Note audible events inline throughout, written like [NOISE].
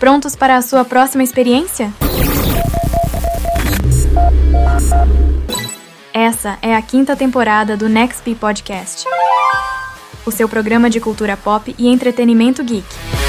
Prontos para a sua próxima experiência? Essa é a quinta temporada do Nextp Podcast, o seu programa de cultura pop e entretenimento geek.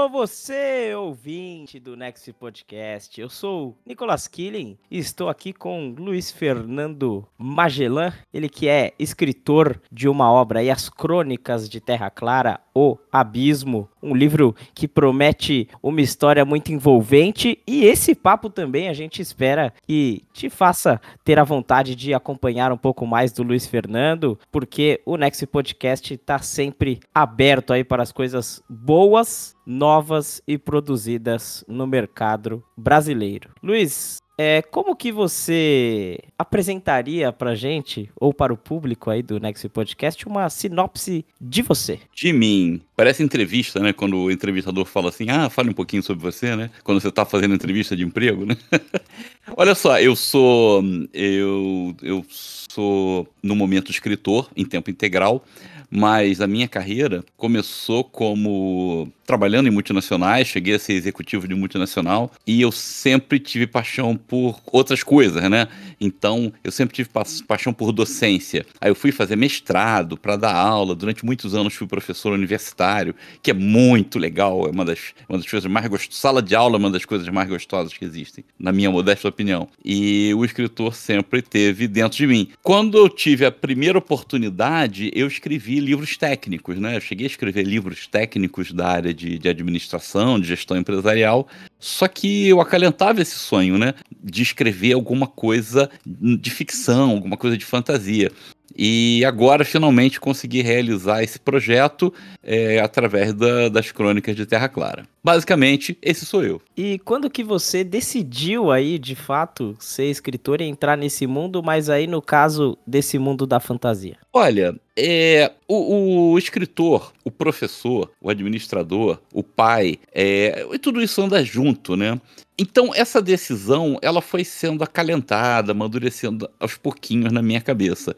Alô, você, ouvinte do Next Podcast. Eu sou Nicolas Killing e estou aqui com Luiz Fernando Magellan, ele que é escritor de uma obra aí, As Crônicas de Terra Clara, O Abismo, um livro que promete uma história muito envolvente e esse papo também a gente espera que te faça ter a vontade de acompanhar um pouco mais do Luiz Fernando, porque o Next Podcast está sempre aberto aí para as coisas boas, novas e produzidas no mercado brasileiro. Luiz, é, como que você apresentaria pra gente, ou para o público aí do Next Podcast, uma sinopse de você? De mim. Parece entrevista, né? Quando o entrevistador fala assim, ah, fale um pouquinho sobre você, né? Quando você tá fazendo entrevista de emprego, né? [LAUGHS] Olha só, eu sou. Eu, eu sou, no momento, escritor em tempo integral mas a minha carreira começou como trabalhando em multinacionais, cheguei a ser executivo de multinacional e eu sempre tive paixão por outras coisas, né? Então, eu sempre tive pa paixão por docência. Aí eu fui fazer mestrado para dar aula, durante muitos anos fui professor universitário, que é muito legal, é uma das, uma das coisas mais gostosas. Sala de aula é uma das coisas mais gostosas que existem, na minha modesta opinião. E o escritor sempre teve dentro de mim. Quando eu tive a primeira oportunidade, eu escrevi livros técnicos, né? Eu cheguei a escrever livros técnicos da área de, de administração, de gestão empresarial, só que eu acalentava esse sonho, né? De escrever alguma coisa de ficção, alguma coisa de fantasia. E agora finalmente consegui realizar esse projeto é, através da, das crônicas de Terra Clara. Basicamente, esse sou eu. E quando que você decidiu aí, de fato, ser escritor e entrar nesse mundo, mas aí no caso desse mundo da fantasia? Olha, é, o, o, escritor, o professor, o administrador, o pai, é, tudo isso anda junto, né? Então, essa decisão, ela foi sendo acalentada, amadurecendo aos pouquinhos na minha cabeça.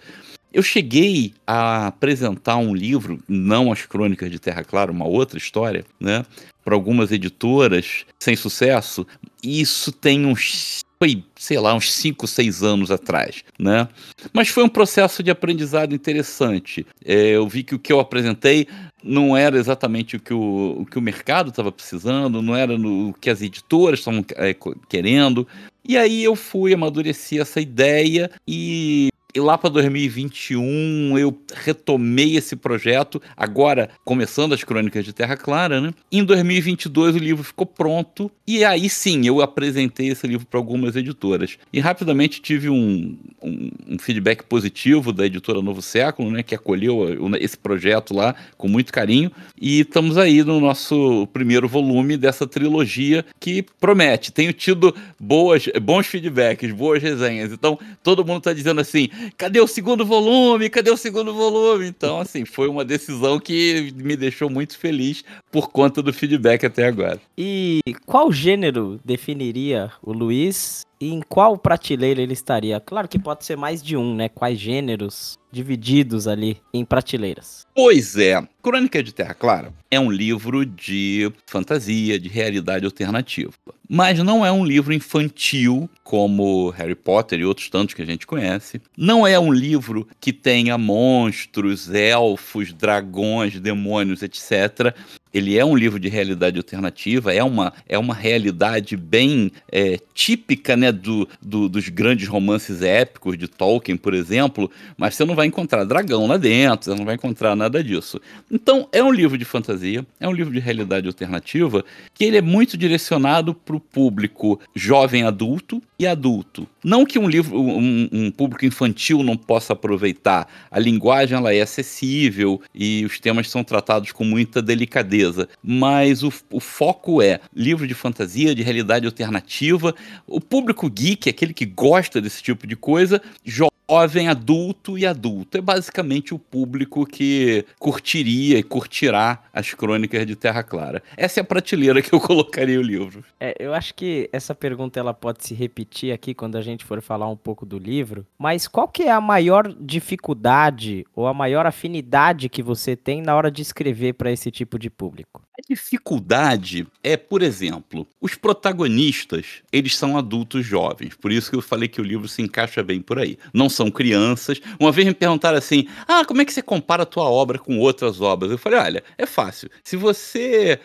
Eu cheguei a apresentar um livro, não as Crônicas de Terra Clara, uma outra história, né? Para algumas editoras, sem sucesso. Isso tem uns foi, sei lá, uns 5, 6 anos atrás, né? Mas foi um processo de aprendizado interessante. É, eu vi que o que eu apresentei não era exatamente o que o, o, que o mercado estava precisando, não era no, o que as editoras estavam é, querendo. E aí eu fui, amadureci essa ideia e e lá para 2021 eu retomei esse projeto, agora começando as Crônicas de Terra Clara, né? Em 2022 o livro ficou pronto e aí sim eu apresentei esse livro para algumas editoras. E rapidamente tive um, um, um, feedback positivo da editora Novo Século, né? Que acolheu esse projeto lá com muito carinho. E estamos aí no nosso primeiro volume dessa trilogia que promete. Tenho tido boas, bons feedbacks, boas resenhas. Então todo mundo está dizendo assim cadê o segundo volume? Cadê o segundo volume? Então, assim, foi uma decisão que me deixou muito feliz por conta do feedback até agora. E qual gênero definiria o Luiz e em qual prateleira ele estaria? Claro que pode ser mais de um, né? Quais gêneros divididos ali em prateleiras? Pois é. Crônica de Terra Clara é um livro de fantasia, de realidade alternativa. Mas não é um livro infantil como Harry Potter e outros tantos que a gente conhece. Não é um livro que tenha monstros, elfos, dragões, demônios, etc ele é um livro de realidade alternativa, é uma, é uma realidade bem é, típica né, do, do, dos grandes romances épicos de Tolkien, por exemplo, mas você não vai encontrar dragão lá dentro, você não vai encontrar nada disso. Então, é um livro de fantasia, é um livro de realidade alternativa, que ele é muito direcionado para o público jovem adulto e adulto. Não que um livro, um, um público infantil não possa aproveitar, a linguagem ela é acessível e os temas são tratados com muita delicadeza. Mas o, o foco é livro de fantasia, de realidade alternativa. O público geek, aquele que gosta desse tipo de coisa, jovem, adulto e adulto. É basicamente o público que curtiria e curtirá as crônicas de Terra Clara. Essa é a prateleira que eu colocaria o livro. É, eu acho que essa pergunta ela pode se repetir aqui quando a gente for falar um pouco do livro, mas qual que é a maior dificuldade ou a maior afinidade que você tem na hora de escrever para esse tipo de público? A dificuldade é, por exemplo, os protagonistas, eles são adultos jovens. Por isso que eu falei que o livro se encaixa bem por aí. Não são crianças. Uma vez me perguntaram assim: "Ah, como é que você compara a tua obra com outras obras?" Eu falei: "Olha, é fácil. Se você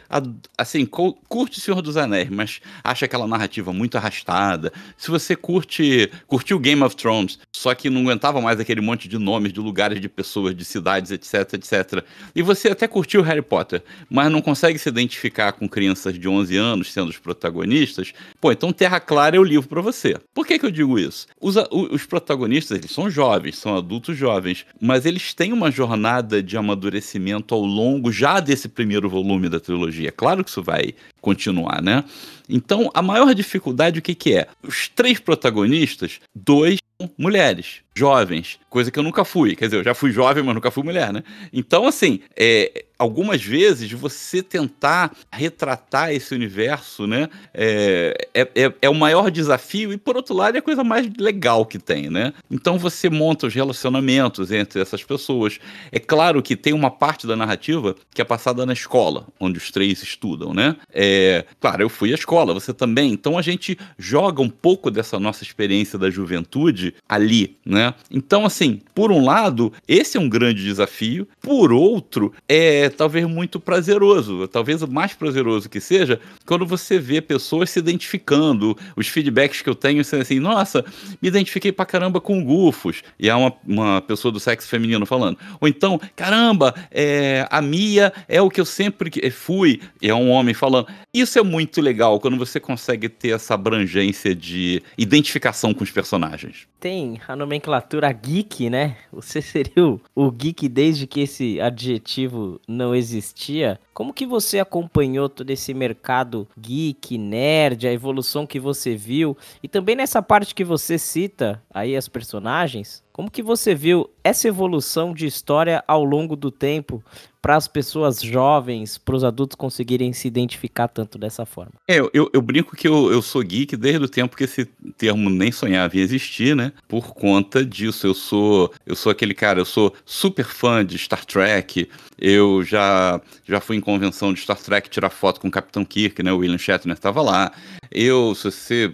assim, curte Senhor dos Anéis, mas acha aquela narrativa muito arrastada, se você curte, curtiu Game of Thrones, só que não aguentava mais aquele monte de nomes de lugares, de pessoas, de cidades, etc, etc. E você até curtiu Harry Potter, mas não consegue consegue se identificar com crianças de 11 anos sendo os protagonistas, pô, então Terra Clara é o livro para você. Por que, que eu digo isso? Os, os protagonistas, eles são jovens, são adultos jovens, mas eles têm uma jornada de amadurecimento ao longo já desse primeiro volume da trilogia. Claro que isso vai continuar, né? Então, a maior dificuldade, o que, que é? Os três protagonistas, dois mulheres, jovens, coisa que eu nunca fui. Quer dizer, eu já fui jovem, mas nunca fui mulher, né? Então, assim, é, algumas vezes você tentar retratar esse universo, né? É, é, é, é, o maior desafio e, por outro lado, é a coisa mais legal que tem, né? Então você monta os relacionamentos entre essas pessoas. É claro que tem uma parte da narrativa que é passada na escola, onde os três estudam, né? É, claro, eu fui à escola, você também. Então a gente joga um pouco dessa nossa experiência da juventude ali, né? Então, assim, por um lado, esse é um grande desafio. Por outro, é talvez muito prazeroso. Talvez o mais prazeroso que seja quando você vê pessoas se identificando. Os feedbacks que eu tenho são assim: nossa, me identifiquei pra caramba com Gufos. E é uma, uma pessoa do sexo feminino falando. Ou então, caramba, é, a Mia é o que eu sempre fui. E é um homem falando. Isso é muito legal quando você consegue ter essa abrangência de identificação com os personagens. Tem a nomenclatura geek, né? Você seria o, o geek desde que esse adjetivo não existia. Como que você acompanhou todo esse mercado geek, nerd, a evolução que você viu? E também nessa parte que você cita aí as personagens, como que você viu essa evolução de história ao longo do tempo para as pessoas jovens, para os adultos conseguirem se identificar tanto dessa forma? É, eu, eu brinco que eu, eu sou geek desde o tempo que esse termo nem sonhava em existir, né? Por conta disso, eu sou eu sou aquele cara, eu sou super fã de Star Trek. Eu já já fui em convenção de Star Trek tirar foto com o Capitão Kirk, né? O William Shatner estava lá. Eu, se você,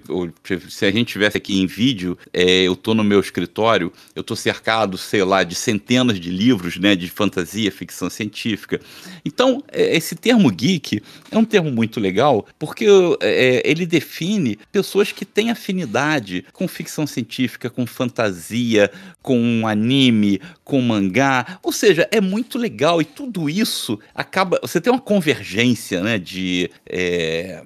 se a gente tivesse aqui em vídeo, é, eu tô no meu escritório, eu tô cercado, sei lá, de centenas de livros, né, de fantasia, ficção científica. Então, é, esse termo geek é um termo muito legal, porque é, ele define pessoas que têm afinidade com ficção científica, com fantasia, com anime, com mangá. Ou seja, é muito legal e tudo isso acaba. Você tem uma convergência, né, de, é,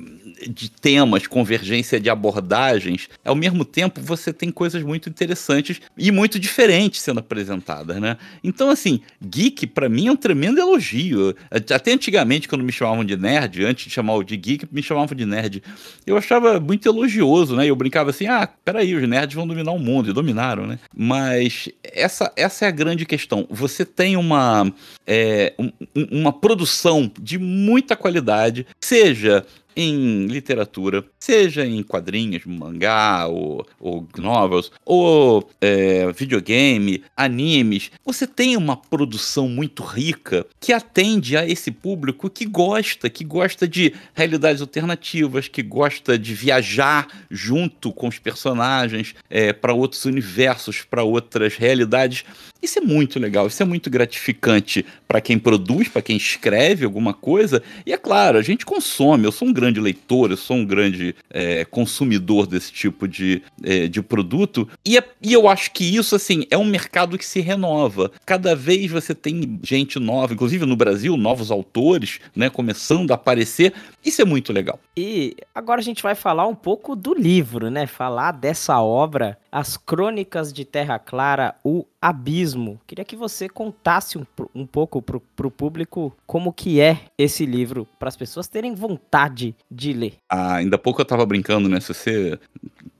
de temas convergência de abordagens, ao mesmo tempo você tem coisas muito interessantes e muito diferentes sendo apresentadas, né? Então, assim, geek para mim é um tremendo elogio. Até antigamente, quando me chamavam de nerd, antes de chamar o de geek, me chamavam de nerd. Eu achava muito elogioso, né? Eu brincava assim, ah, peraí, os nerds vão dominar o mundo, e dominaram, né? Mas essa, essa é a grande questão. Você tem uma, é, um, uma produção de muita qualidade, seja em literatura, seja em quadrinhos, mangá ou, ou novels, ou é, videogame, animes, você tem uma produção muito rica que atende a esse público que gosta, que gosta de realidades alternativas, que gosta de viajar junto com os personagens é, para outros universos, para outras realidades. Isso é muito legal, isso é muito gratificante para quem produz, para quem escreve alguma coisa. E é claro, a gente consome. Eu sou um grande leitor, eu sou um grande é, consumidor desse tipo de, é, de produto. E, é, e eu acho que isso, assim, é um mercado que se renova. Cada vez você tem gente nova, inclusive no Brasil, novos autores, né, começando a aparecer. Isso é muito legal. E agora a gente vai falar um pouco do livro, né? Falar dessa obra, As Crônicas de Terra Clara, o Abismo. Queria que você contasse um, um pouco pro, pro público como que é esse livro, para as pessoas terem vontade de ler. Ah, ainda pouco eu tava brincando, né? Se você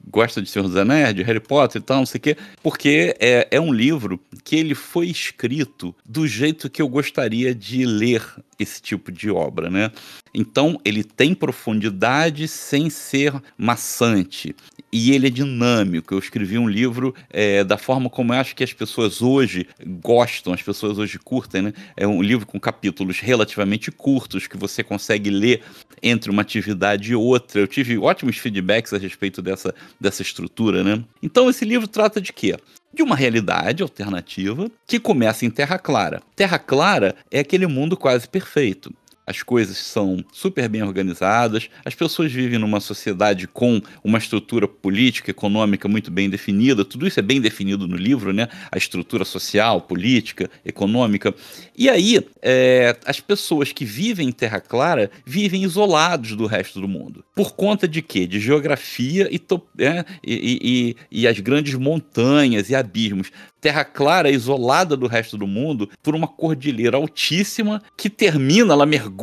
gosta de Senhor dos Anéis, de Harry Potter e tal, não sei o quê, porque é, é um livro que ele foi escrito do jeito que eu gostaria de ler esse tipo de obra, né? Então ele tem profundidade sem ser maçante e ele é dinâmico. Eu escrevi um livro é, da forma como eu acho que as pessoas hoje gostam, as pessoas hoje curtem, né? É um livro com capítulos relativamente curtos que você consegue ler entre uma atividade e outra. Eu tive ótimos feedbacks a respeito dessa, dessa estrutura, né? Então esse livro trata de quê? de uma realidade alternativa que começa em Terra Clara. Terra Clara é aquele mundo quase perfeito as coisas são super bem organizadas, as pessoas vivem numa sociedade com uma estrutura política, econômica muito bem definida, tudo isso é bem definido no livro, né? A estrutura social, política, econômica. E aí, é, as pessoas que vivem em Terra Clara vivem isolados do resto do mundo. Por conta de quê? De geografia e, é, e, e, e as grandes montanhas e abismos. Terra Clara é isolada do resto do mundo por uma cordilheira altíssima que termina, ela mergulha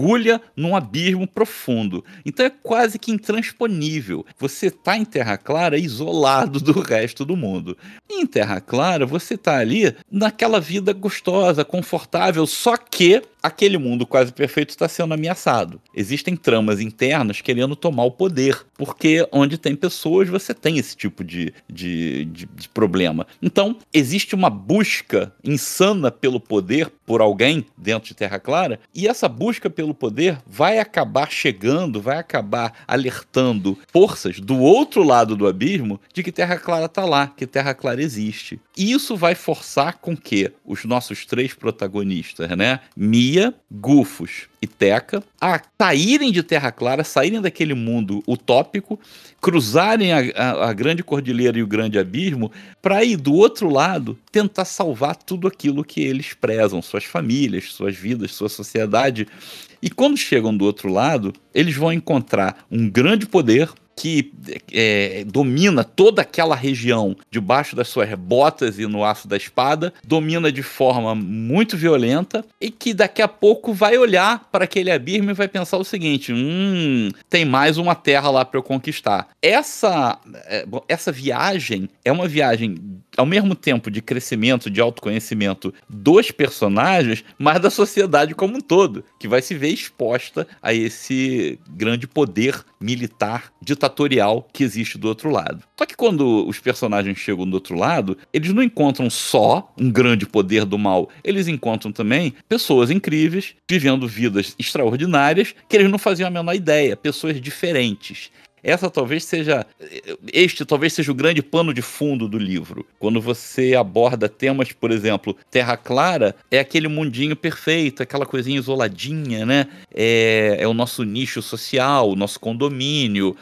num abismo profundo. Então é quase que intransponível. Você está em Terra Clara isolado do resto do mundo. Em Terra Clara, você está ali naquela vida gostosa, confortável, só que aquele mundo quase perfeito está sendo ameaçado. Existem tramas internas querendo tomar o poder, porque onde tem pessoas você tem esse tipo de, de, de, de problema. Então, existe uma busca insana pelo poder por alguém dentro de Terra Clara, e essa busca pelo poder vai acabar chegando, vai acabar alertando forças do outro lado do abismo de que Terra Clara está lá, que Terra Clara existe. E isso vai forçar com que os nossos três protagonistas, né, Mia Gufos e Teca a saírem de Terra Clara, saírem daquele mundo utópico, cruzarem a, a, a grande cordilheira e o grande abismo, para ir do outro lado tentar salvar tudo aquilo que eles prezam, suas famílias, suas vidas, sua sociedade. E quando chegam do outro lado, eles vão encontrar um grande poder, que é, domina toda aquela região debaixo das suas botas e no aço da espada, domina de forma muito violenta e que daqui a pouco vai olhar para aquele abismo e vai pensar o seguinte: hum, tem mais uma terra lá para eu conquistar. Essa, é, essa viagem é uma viagem ao mesmo tempo de crescimento, de autoconhecimento dos personagens, mas da sociedade como um todo, que vai se ver exposta a esse grande poder militar ditatorial que existe do outro lado. Só que quando os personagens chegam do outro lado, eles não encontram só um grande poder do mal, eles encontram também pessoas incríveis, vivendo vidas extraordinárias que eles não faziam a menor ideia, pessoas diferentes. Essa talvez seja. Este talvez seja o grande pano de fundo do livro. Quando você aborda temas, por exemplo, Terra Clara, é aquele mundinho perfeito, aquela coisinha isoladinha, né? É, é o nosso nicho social, o nosso condomínio,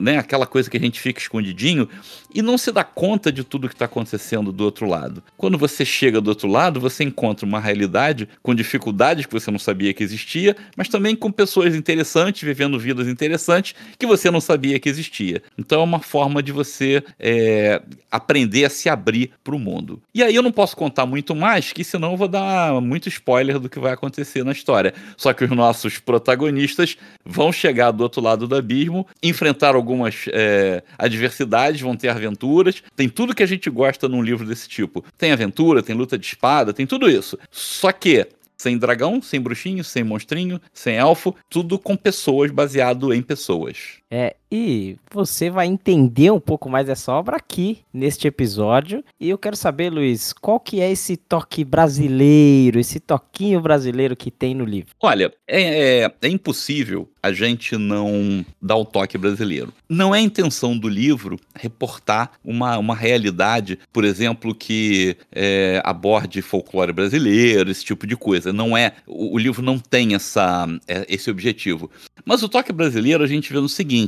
né? aquela coisa que a gente fica escondidinho e não se dá conta de tudo que está acontecendo do outro lado. Quando você chega do outro lado, você encontra uma realidade com dificuldades que você não sabia que existia, mas também com pessoas interessantes, vivendo vidas interessantes que você não sabia que existia. Então é uma forma de você é, aprender a se abrir para o mundo. E aí eu não posso contar muito mais, que senão eu vou dar muito spoiler do que vai acontecer na história. Só que os nossos protagonistas vão chegar do outro lado do abismo, enfrentar algumas é, adversidades, vão ter aventuras. Tem tudo que a gente gosta num livro desse tipo. Tem aventura, tem luta de espada, tem tudo isso. Só que sem dragão, sem bruxinho, sem monstrinho, sem elfo, tudo com pessoas, baseado em pessoas. É, e você vai entender um pouco mais dessa obra aqui neste episódio. E eu quero saber, Luiz, qual que é esse toque brasileiro, esse toquinho brasileiro que tem no livro? Olha, é, é, é impossível a gente não dar o toque brasileiro. Não é a intenção do livro reportar uma, uma realidade, por exemplo, que é, aborde folclore brasileiro, esse tipo de coisa. Não é. O, o livro não tem essa, é, esse objetivo. Mas o toque brasileiro a gente vê no seguinte: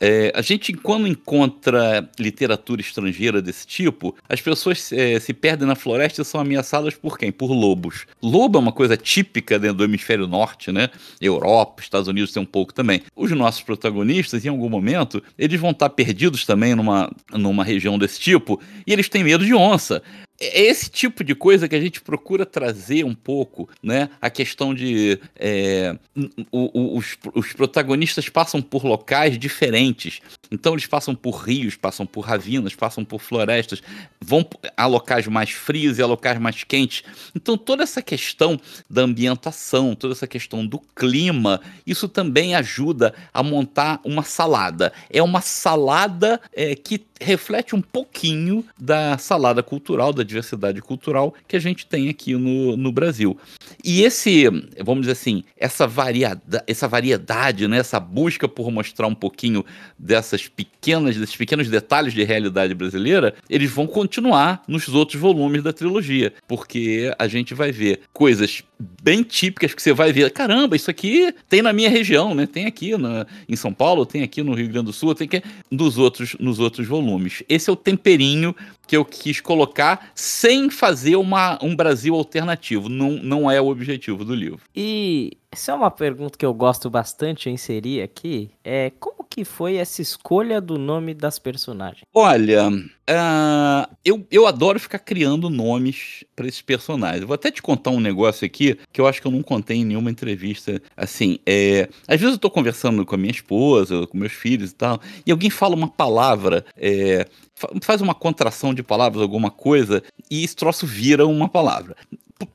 é, a gente, quando encontra literatura estrangeira desse tipo, as pessoas é, se perdem na floresta e são ameaçadas por quem? Por lobos. Lobo é uma coisa típica dentro do hemisfério norte, né? Europa, Estados Unidos tem um pouco também. Os nossos protagonistas, em algum momento, eles vão estar perdidos também numa, numa região desse tipo e eles têm medo de onça. É esse tipo de coisa que a gente procura trazer um pouco, né? A questão de é, os, os protagonistas passam por locais diferentes. Então eles passam por rios, passam por ravinas, passam por florestas, vão a locais mais frios e a locais mais quentes. Então toda essa questão da ambientação, toda essa questão do clima, isso também ajuda a montar uma salada. É uma salada é, que reflete um pouquinho da salada cultural, da diversidade cultural que a gente tem aqui no, no Brasil. E esse, vamos dizer assim, essa, variada, essa variedade, né, essa busca por mostrar um pouquinho dessas pequenas, desses pequenos detalhes de realidade brasileira, eles vão continuar nos outros volumes da trilogia, porque a gente vai ver coisas bem típicas que você vai ver, caramba, isso aqui tem na minha região, né? Tem aqui na, em São Paulo, tem aqui no Rio Grande do Sul, tem que nos outros nos outros volumes. Esse é o temperinho que eu quis colocar sem fazer uma, um Brasil alternativo. Não, não é o objetivo do livro. E isso é uma pergunta que eu gosto bastante de inserir aqui. É como que foi essa escolha do nome das personagens? Olha, uh, eu, eu adoro ficar criando nomes para esses personagens. vou até te contar um negócio aqui que eu acho que eu não contei em nenhuma entrevista. Assim, é, às vezes eu tô conversando com a minha esposa, com meus filhos e tal, e alguém fala uma palavra é, faz uma contração de palavras, alguma coisa, e esse troço vira uma palavra.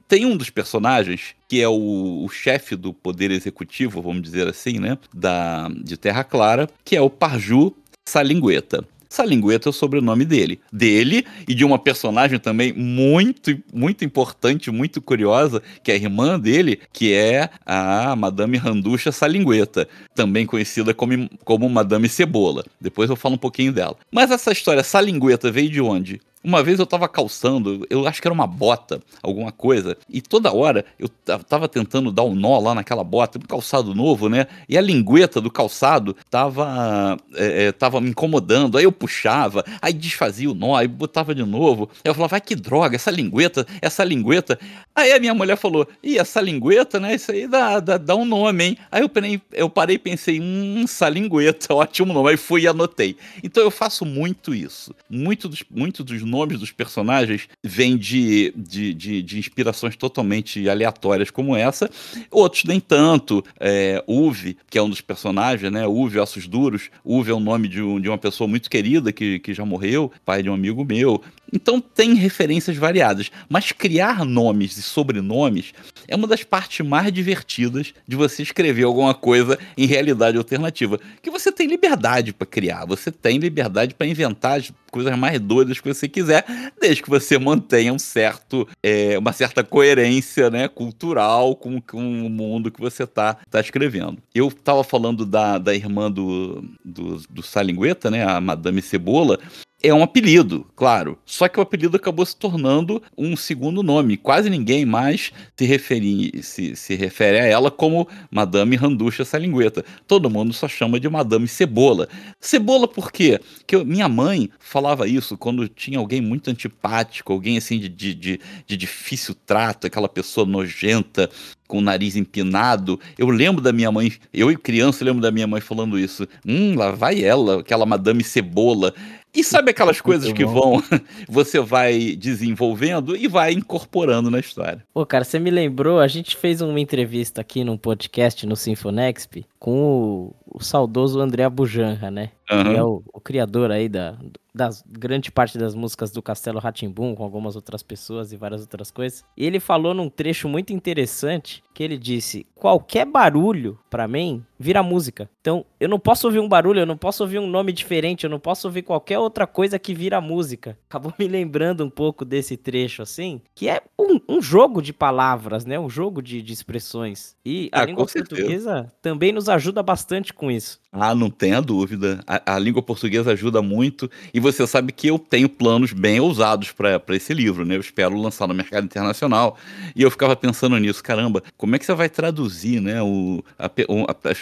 Tem um dos personagens, que é o, o chefe do poder executivo, vamos dizer assim, né? Da, de Terra Clara, que é o Parju Salingueta. Salingueta é o sobrenome dele. Dele e de uma personagem também muito, muito importante, muito curiosa, que é a irmã dele, que é a Madame Randucha Salingueta, também conhecida como, como Madame Cebola. Depois eu falo um pouquinho dela. Mas essa história Salingueta veio de onde? Uma vez eu tava calçando, eu acho que era uma bota, alguma coisa, e toda hora eu tava tentando dar um nó lá naquela bota, um calçado novo, né? E a lingueta do calçado tava, é, tava me incomodando, aí eu puxava, aí desfazia o nó, aí botava de novo. Eu falava, vai que droga, essa lingueta, essa lingueta. Aí a minha mulher falou, e essa lingueta, né? Isso aí dá, dá, dá um nome, hein? Aí eu parei, eu parei e pensei, hum, essa lingueta, [LAUGHS] ótimo nome. Aí fui e anotei. Então eu faço muito isso. Muito dos, muito dos nomes dos personagens vêm de, de, de, de, inspirações totalmente aleatórias como essa. Outros nem tanto. É, Uve, que é um dos personagens, né? Uve Ossos Duros. Uve é o nome de, um, de uma pessoa muito querida que, que já morreu, pai de um amigo meu. Então tem referências variadas, mas criar nomes e sobrenomes é uma das partes mais divertidas de você escrever alguma coisa em realidade alternativa, que você tem liberdade para criar, você tem liberdade para inventar as coisas mais doidas que você quiser, desde que você mantenha um certo, é, uma certa coerência, né, cultural com, com o mundo que você tá, tá escrevendo. Eu estava falando da, da irmã do, do, do Salingueta, né, a Madame Cebola, é um apelido, claro. Só que o apelido acabou se tornando um segundo nome. Quase ninguém mais se refere, se, se refere a ela como Madame Randucha Salingueta. Todo mundo só chama de Madame Cebola. Cebola por quê? Porque minha mãe falava isso quando tinha alguém muito antipático, alguém assim de, de, de, de difícil trato, aquela pessoa nojenta, com o nariz empinado. Eu lembro da minha mãe, eu criança lembro da minha mãe falando isso. Hum, lá vai ela, aquela Madame Cebola. E sabe aquelas coisas que vão, [LAUGHS] você vai desenvolvendo e vai incorporando na história. Pô, cara, você me lembrou, a gente fez uma entrevista aqui num podcast no Sinfonexp com o, o saudoso André Bujanra, né? Uhum. É o, o, criador aí da, das grande parte das músicas do Castelo Ratimbum, com algumas outras pessoas e várias outras coisas. E ele falou num trecho muito interessante que ele disse: qualquer barulho para mim vira música. Então, eu não posso ouvir um barulho, eu não posso ouvir um nome diferente, eu não posso ouvir qualquer outra coisa que vira música. Acabou [LAUGHS] me lembrando um pouco desse trecho assim, que é um, um jogo de palavras, né? Um jogo de, de expressões. E a ah, língua portuguesa também nos ajuda bastante com isso. Ah, não tenha dúvida. A, a, língua portuguesa ajuda muito. E você sabe que eu tenho planos bem ousados para esse livro, né? Eu espero lançar no mercado internacional. E eu ficava pensando nisso, caramba, como é que você vai traduzir, né? O, a, a,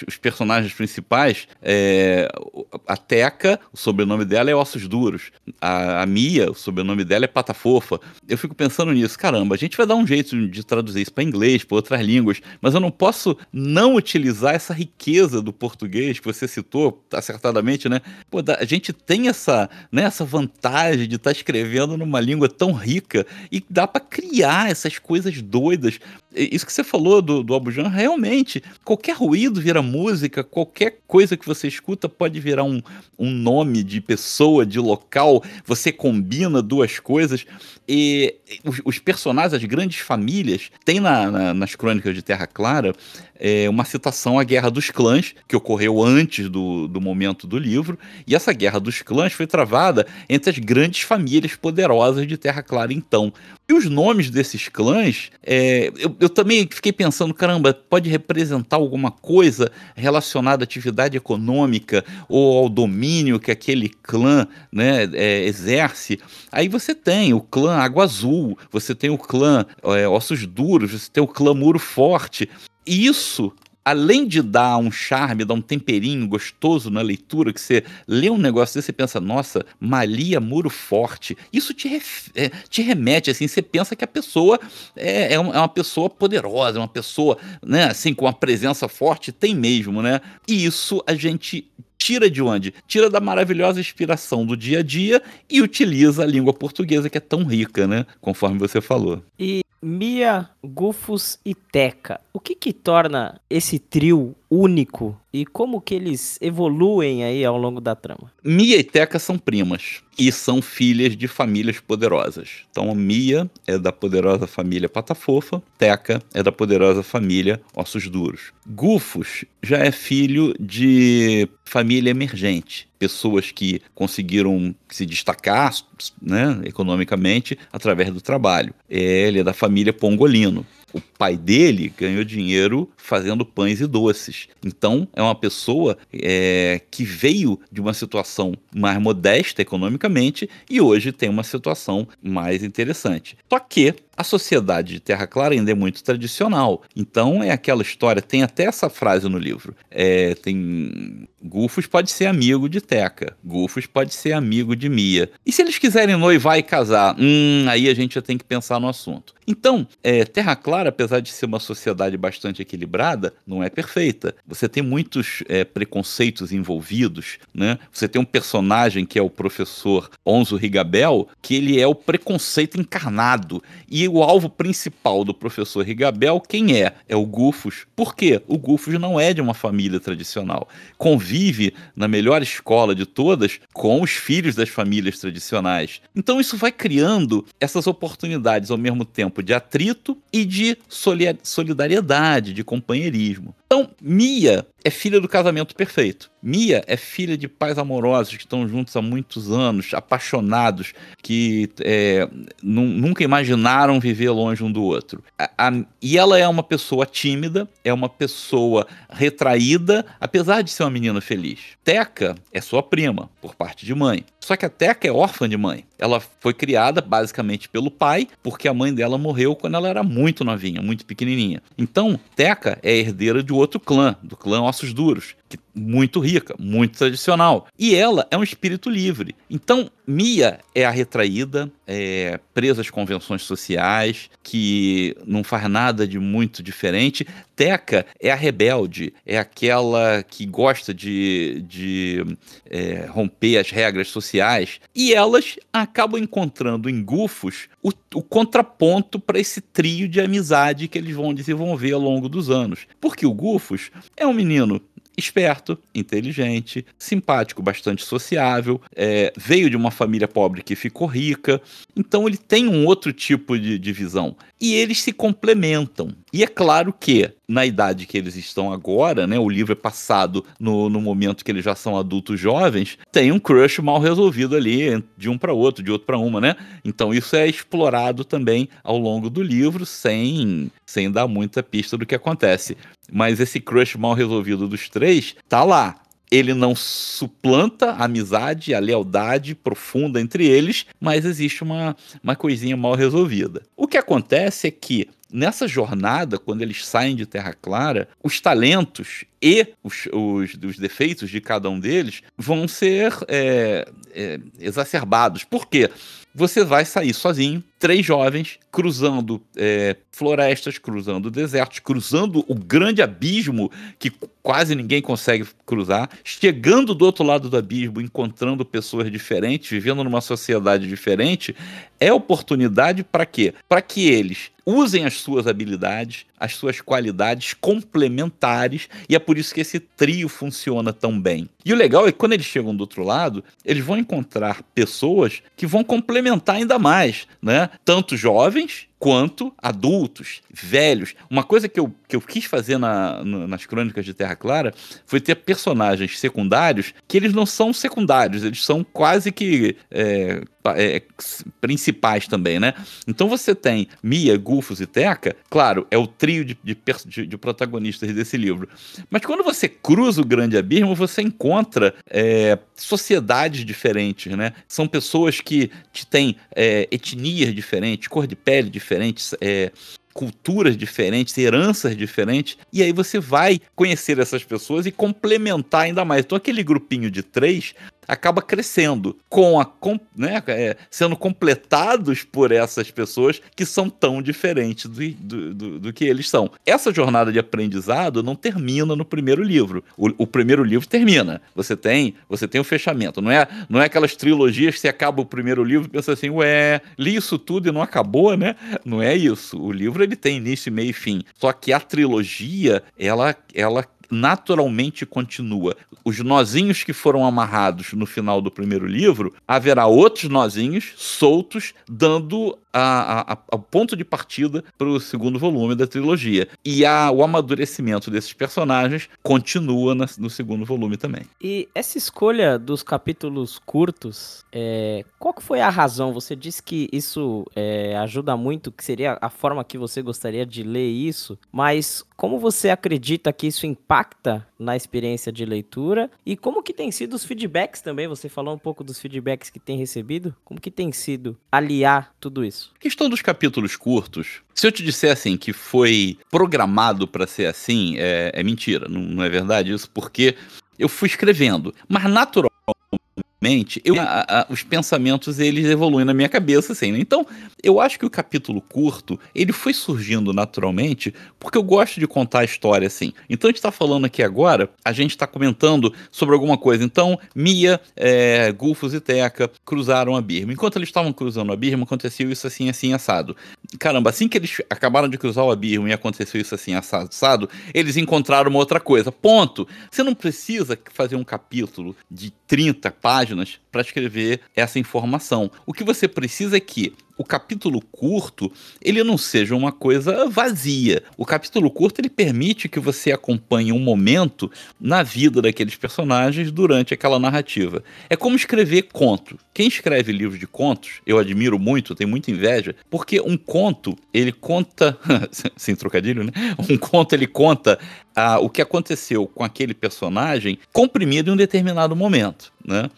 os personagens principais. É, a Teca, o sobrenome dela é Ossos Duros. A, a Mia, o sobrenome dela é Pata Fofa. Eu fico pensando nisso, caramba, a gente vai dar um jeito de traduzir isso para inglês, para outras línguas, mas eu não posso não utilizar essa riqueza do português que você citou acertadamente, né? Pô, a gente tem essa, né, essa vantagem de estar tá escrevendo numa língua tão rica e dá para criar essas coisas doidas. Isso que você falou do, do Abujan, realmente, qualquer ruído vira música, qualquer coisa que você escuta pode virar um, um nome de pessoa, de local, você combina duas coisas. E os, os personagens, as grandes famílias, tem na, na, nas crônicas de Terra Clara é, uma citação à Guerra dos Clãs, que ocorreu antes do, do momento do livro, e essa Guerra dos Clãs foi travada entre as grandes famílias poderosas de Terra Clara então. E os nomes desses clãs, é, eu, eu também fiquei pensando, caramba, pode representar alguma coisa relacionada à atividade econômica ou ao domínio que aquele clã né, é, exerce. Aí você tem o clã Água Azul, você tem o clã é, Ossos Duros, você tem o clã Muro Forte. Isso, além de dar um charme, dar um temperinho gostoso na leitura, que você lê um negócio desse e pensa, nossa, Malia Muro Forte, isso te, ref, é, te remete, assim, você pensa que a pessoa é, é, uma pessoa poderosa, é uma pessoa, né, assim, com uma presença forte, tem mesmo, né? E isso a gente tira de onde? Tira da maravilhosa inspiração do dia a dia e utiliza a língua portuguesa que é tão rica, né? Conforme você falou. E Mia, Gufus e Teca. O que que torna esse trio único e como que eles evoluem aí ao longo da trama? Mia e Teca são primas e são filhas de famílias poderosas. Então, Mia é da poderosa família Pata Fofa, Teca é da poderosa família Ossos Duros. Gufus já é filho de família emergente, pessoas que conseguiram se destacar né, economicamente através do trabalho. Ele é da família Pongolino o pai dele ganhou dinheiro fazendo pães e doces. Então, é uma pessoa é, que veio de uma situação mais modesta economicamente e hoje tem uma situação mais interessante. Só que a sociedade de Terra Clara ainda é muito tradicional. Então, é aquela história, tem até essa frase no livro. É, tem. Gufos pode ser amigo de Teca, Gufos pode ser amigo de Mia. E se eles quiserem noivar e casar? Hum, aí a gente já tem que pensar no assunto. Então, é, Terra Clara, apesar de ser uma sociedade bastante equilibrada, não é perfeita. Você tem muitos é, preconceitos envolvidos, né? Você tem um personagem que é o professor Onzo Rigabel, que ele é o preconceito encarnado. E o alvo principal do professor Rigabel, quem é? É o Gufos. Por quê? O Gufos não é de uma família tradicional. Convive na melhor escola de todas com os filhos das famílias tradicionais. Então isso vai criando essas oportunidades ao mesmo tempo de atrito e de solidariedade, de companheirismo. Então, Mia é filha do casamento perfeito. Mia é filha de pais amorosos que estão juntos há muitos anos, apaixonados, que é, nunca imaginaram viver longe um do outro. A, a, e ela é uma pessoa tímida, é uma pessoa retraída, apesar de ser uma menina feliz. Teca é sua prima, por parte de mãe. Só que a Teca é órfã de mãe. Ela foi criada basicamente pelo pai, porque a mãe dela morreu quando ela era muito novinha, muito pequenininha. Então, Teca é herdeira de outro clã, do clã Ossos Duros, muito rica, muito tradicional. E ela é um espírito livre. Então, Mia é a retraída, é presa às convenções sociais, que não faz nada de muito diferente. Teca é a rebelde, é aquela que gosta de, de é, romper as regras sociais. E elas acabam encontrando em Gufos o, o contraponto para esse trio de amizade que eles vão desenvolver ao longo dos anos. Porque o Gufos é um menino esperto, inteligente, simpático, bastante sociável, é, veio de uma família pobre que ficou rica, então ele tem um outro tipo de, de visão. E eles se complementam. E é claro que, na idade que eles estão agora, né, o livro é passado no, no momento que eles já são adultos jovens, tem um crush mal resolvido ali, de um para outro, de outro para uma, né? Então isso é explorado também ao longo do livro, sem, sem dar muita pista do que acontece. Mas esse crush mal resolvido dos três tá lá. Ele não suplanta a amizade, a lealdade profunda entre eles, mas existe uma, uma coisinha mal resolvida. O que acontece é que nessa jornada, quando eles saem de Terra Clara, os talentos e os, os, os defeitos de cada um deles vão ser é, é, exacerbados. Por quê? Você vai sair sozinho, três jovens, cruzando é, florestas, cruzando desertos, cruzando o grande abismo que quase ninguém consegue cruzar, chegando do outro lado do abismo, encontrando pessoas diferentes, vivendo numa sociedade diferente, é oportunidade para quê? Para que eles usem as suas habilidades, as suas qualidades complementares, e é por isso que esse trio funciona tão bem. E o legal é que quando eles chegam do outro lado, eles vão encontrar pessoas que vão complementar ainda mais, né? Tanto jovens quanto adultos, velhos. Uma coisa que eu, que eu quis fazer na, na, nas crônicas de Terra Clara foi ter personagens secundários que eles não são secundários, eles são quase que é, é, principais também, né? Então você tem Mia, Gufus e Teca, claro, é o trio de, de, de, de protagonistas desse livro. Mas quando você cruza o Grande Abismo, você encontra é, sociedades diferentes, né? São pessoas que, que têm é, etnias diferentes, cor de pele diferente diferentes, é, culturas diferentes, heranças diferentes, e aí você vai conhecer essas pessoas e complementar ainda mais. Então, aquele grupinho de três acaba crescendo, com a com, né, é, sendo completados por essas pessoas que são tão diferentes do, do, do, do, que eles são. Essa jornada de aprendizado não termina no primeiro livro. O, o, primeiro livro termina. Você tem você tem o fechamento. Não é, não é aquelas trilogias que você acaba o primeiro livro e pensa assim, ué, li isso tudo e não acabou, né? Não é isso. O livro ele tem início, meio e fim. Só que a trilogia, ela, ela naturalmente continua. Os nozinhos que foram amarrados no final do primeiro livro, haverá outros nozinhos soltos, dando a, a, a ponto de partida para o segundo volume da trilogia. E a, o amadurecimento desses personagens continua na, no segundo volume também. E essa escolha dos capítulos curtos, é, qual que foi a razão? Você disse que isso é, ajuda muito, que seria a forma que você gostaria de ler isso, mas como você acredita que isso impacta na experiência de leitura e como que tem sido os feedbacks também? Você falou um pouco dos feedbacks que tem recebido. Como que tem sido aliar tudo isso? A questão dos capítulos curtos. Se eu te disser assim que foi programado para ser assim, é, é mentira. Não, não é verdade isso, porque eu fui escrevendo. Mas naturalmente mente, eu, a, a, os pensamentos eles evoluem na minha cabeça, assim. Né? Então, eu acho que o capítulo curto ele foi surgindo naturalmente porque eu gosto de contar a história assim. Então, a gente está falando aqui agora, a gente está comentando sobre alguma coisa. Então, Mia, é, Gulfos e Teca cruzaram a Birma. Enquanto eles estavam cruzando a Birma, aconteceu isso assim, assim, assado. Caramba, assim que eles acabaram de cruzar o Abirmo e aconteceu isso assim, assado, eles encontraram uma outra coisa. Ponto. Você não precisa fazer um capítulo de 30 páginas para escrever essa informação. O que você precisa é que o capítulo curto ele não seja uma coisa vazia. O capítulo curto ele permite que você acompanhe um momento na vida daqueles personagens durante aquela narrativa. É como escrever conto. Quem escreve livros de contos, eu admiro muito, tenho muita inveja, porque um conto ele conta, [LAUGHS] sem trocadilho, né? Um conto ele conta ah, o que aconteceu com aquele personagem comprimido em um determinado momento, né?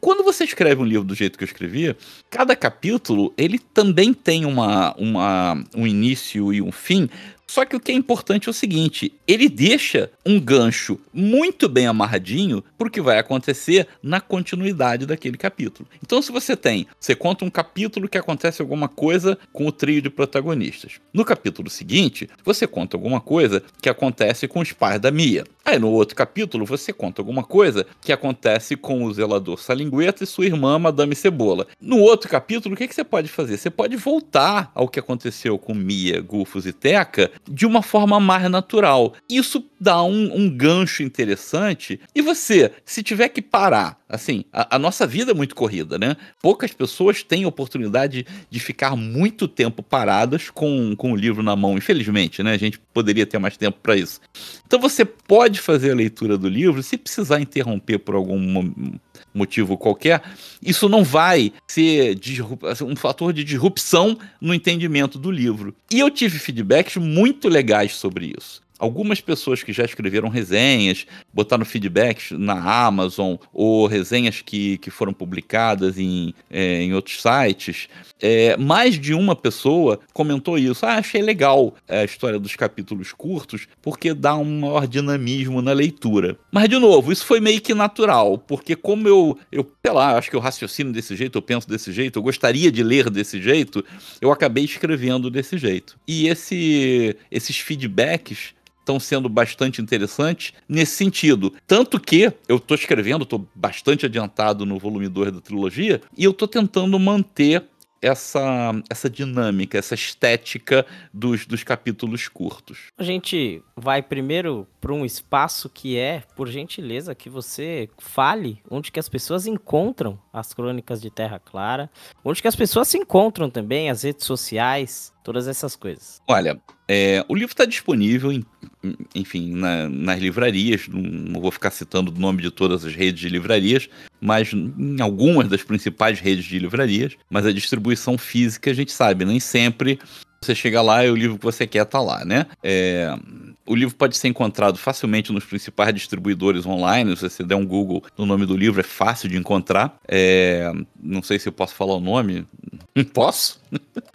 Quando você escreve um livro do jeito que eu escrevia, cada capítulo ele também tem uma, uma, um início e um fim, só que o que é importante é o seguinte: ele deixa um gancho muito bem amarradinho para o que vai acontecer na continuidade daquele capítulo. Então, se você tem, você conta um capítulo que acontece alguma coisa com o trio de protagonistas. No capítulo seguinte, você conta alguma coisa que acontece com os pais da Mia. Aí no outro capítulo, você conta alguma coisa que acontece com o zelador Salingueta e sua irmã Madame Cebola. No outro capítulo, o que, que você pode fazer? Você pode voltar ao que aconteceu com Mia, Gufos e Teca de uma forma mais natural. Isso dá um, um gancho interessante. E você, se tiver que parar, assim, a, a, nossa vida é muito corrida, né? Poucas pessoas têm oportunidade de ficar muito tempo paradas com, com o livro na mão, infelizmente, né? A gente poderia ter mais tempo para isso. Então você pode fazer a leitura do livro, se precisar interromper por algum motivo qualquer, isso não vai ser um fator de disrupção no entendimento do livro. E eu tive feedbacks muito legais sobre isso. Algumas pessoas que já escreveram resenhas, botaram feedbacks na Amazon ou resenhas que, que foram publicadas em, é, em outros sites, é, mais de uma pessoa comentou isso. Ah, achei legal a história dos capítulos curtos porque dá um maior dinamismo na leitura. Mas, de novo, isso foi meio que natural, porque como eu, eu sei lá, acho que eu raciocino desse jeito, eu penso desse jeito, eu gostaria de ler desse jeito, eu acabei escrevendo desse jeito. E esse, esses feedbacks estão sendo bastante interessantes nesse sentido. Tanto que eu estou escrevendo, estou bastante adiantado no volume 2 da trilogia, e eu estou tentando manter essa, essa dinâmica, essa estética dos, dos capítulos curtos. A gente vai primeiro para um espaço que é, por gentileza, que você fale onde que as pessoas encontram as crônicas de Terra Clara, onde que as pessoas se encontram também, as redes sociais, todas essas coisas. Olha, é, o livro está disponível, em, enfim, na, nas livrarias. Não, não, vou ficar citando o nome de todas as redes de livrarias, mas em algumas das principais redes de livrarias. Mas a distribuição física, a gente sabe, nem sempre você chega lá e o livro que você quer está lá, né? É, o livro pode ser encontrado facilmente nos principais distribuidores online. Se você der um Google no nome do livro, é fácil de encontrar. É, não sei se eu posso falar o nome. [LAUGHS] Posso?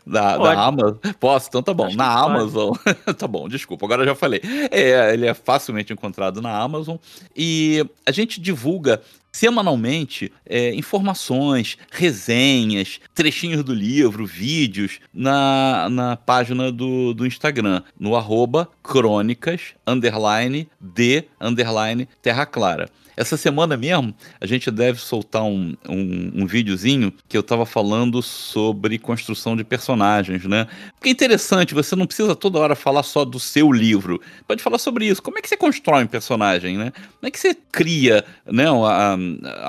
Da, da Amazon? Posso, então tá bom. Acho na Amazon. [LAUGHS] tá bom, desculpa, agora já falei. É, ele é facilmente encontrado na Amazon. E a gente divulga semanalmente é, informações, resenhas, trechinhos do livro, vídeos na, na página do, do Instagram, no arroba crônicas, underline, de, underline, terra clara. Essa semana mesmo, a gente deve soltar um, um, um videozinho que eu tava falando sobre construção de personagens, né? Porque é interessante, você não precisa toda hora falar só do seu livro. Pode falar sobre isso. Como é que você constrói um personagem, né? Como é que você cria né, a,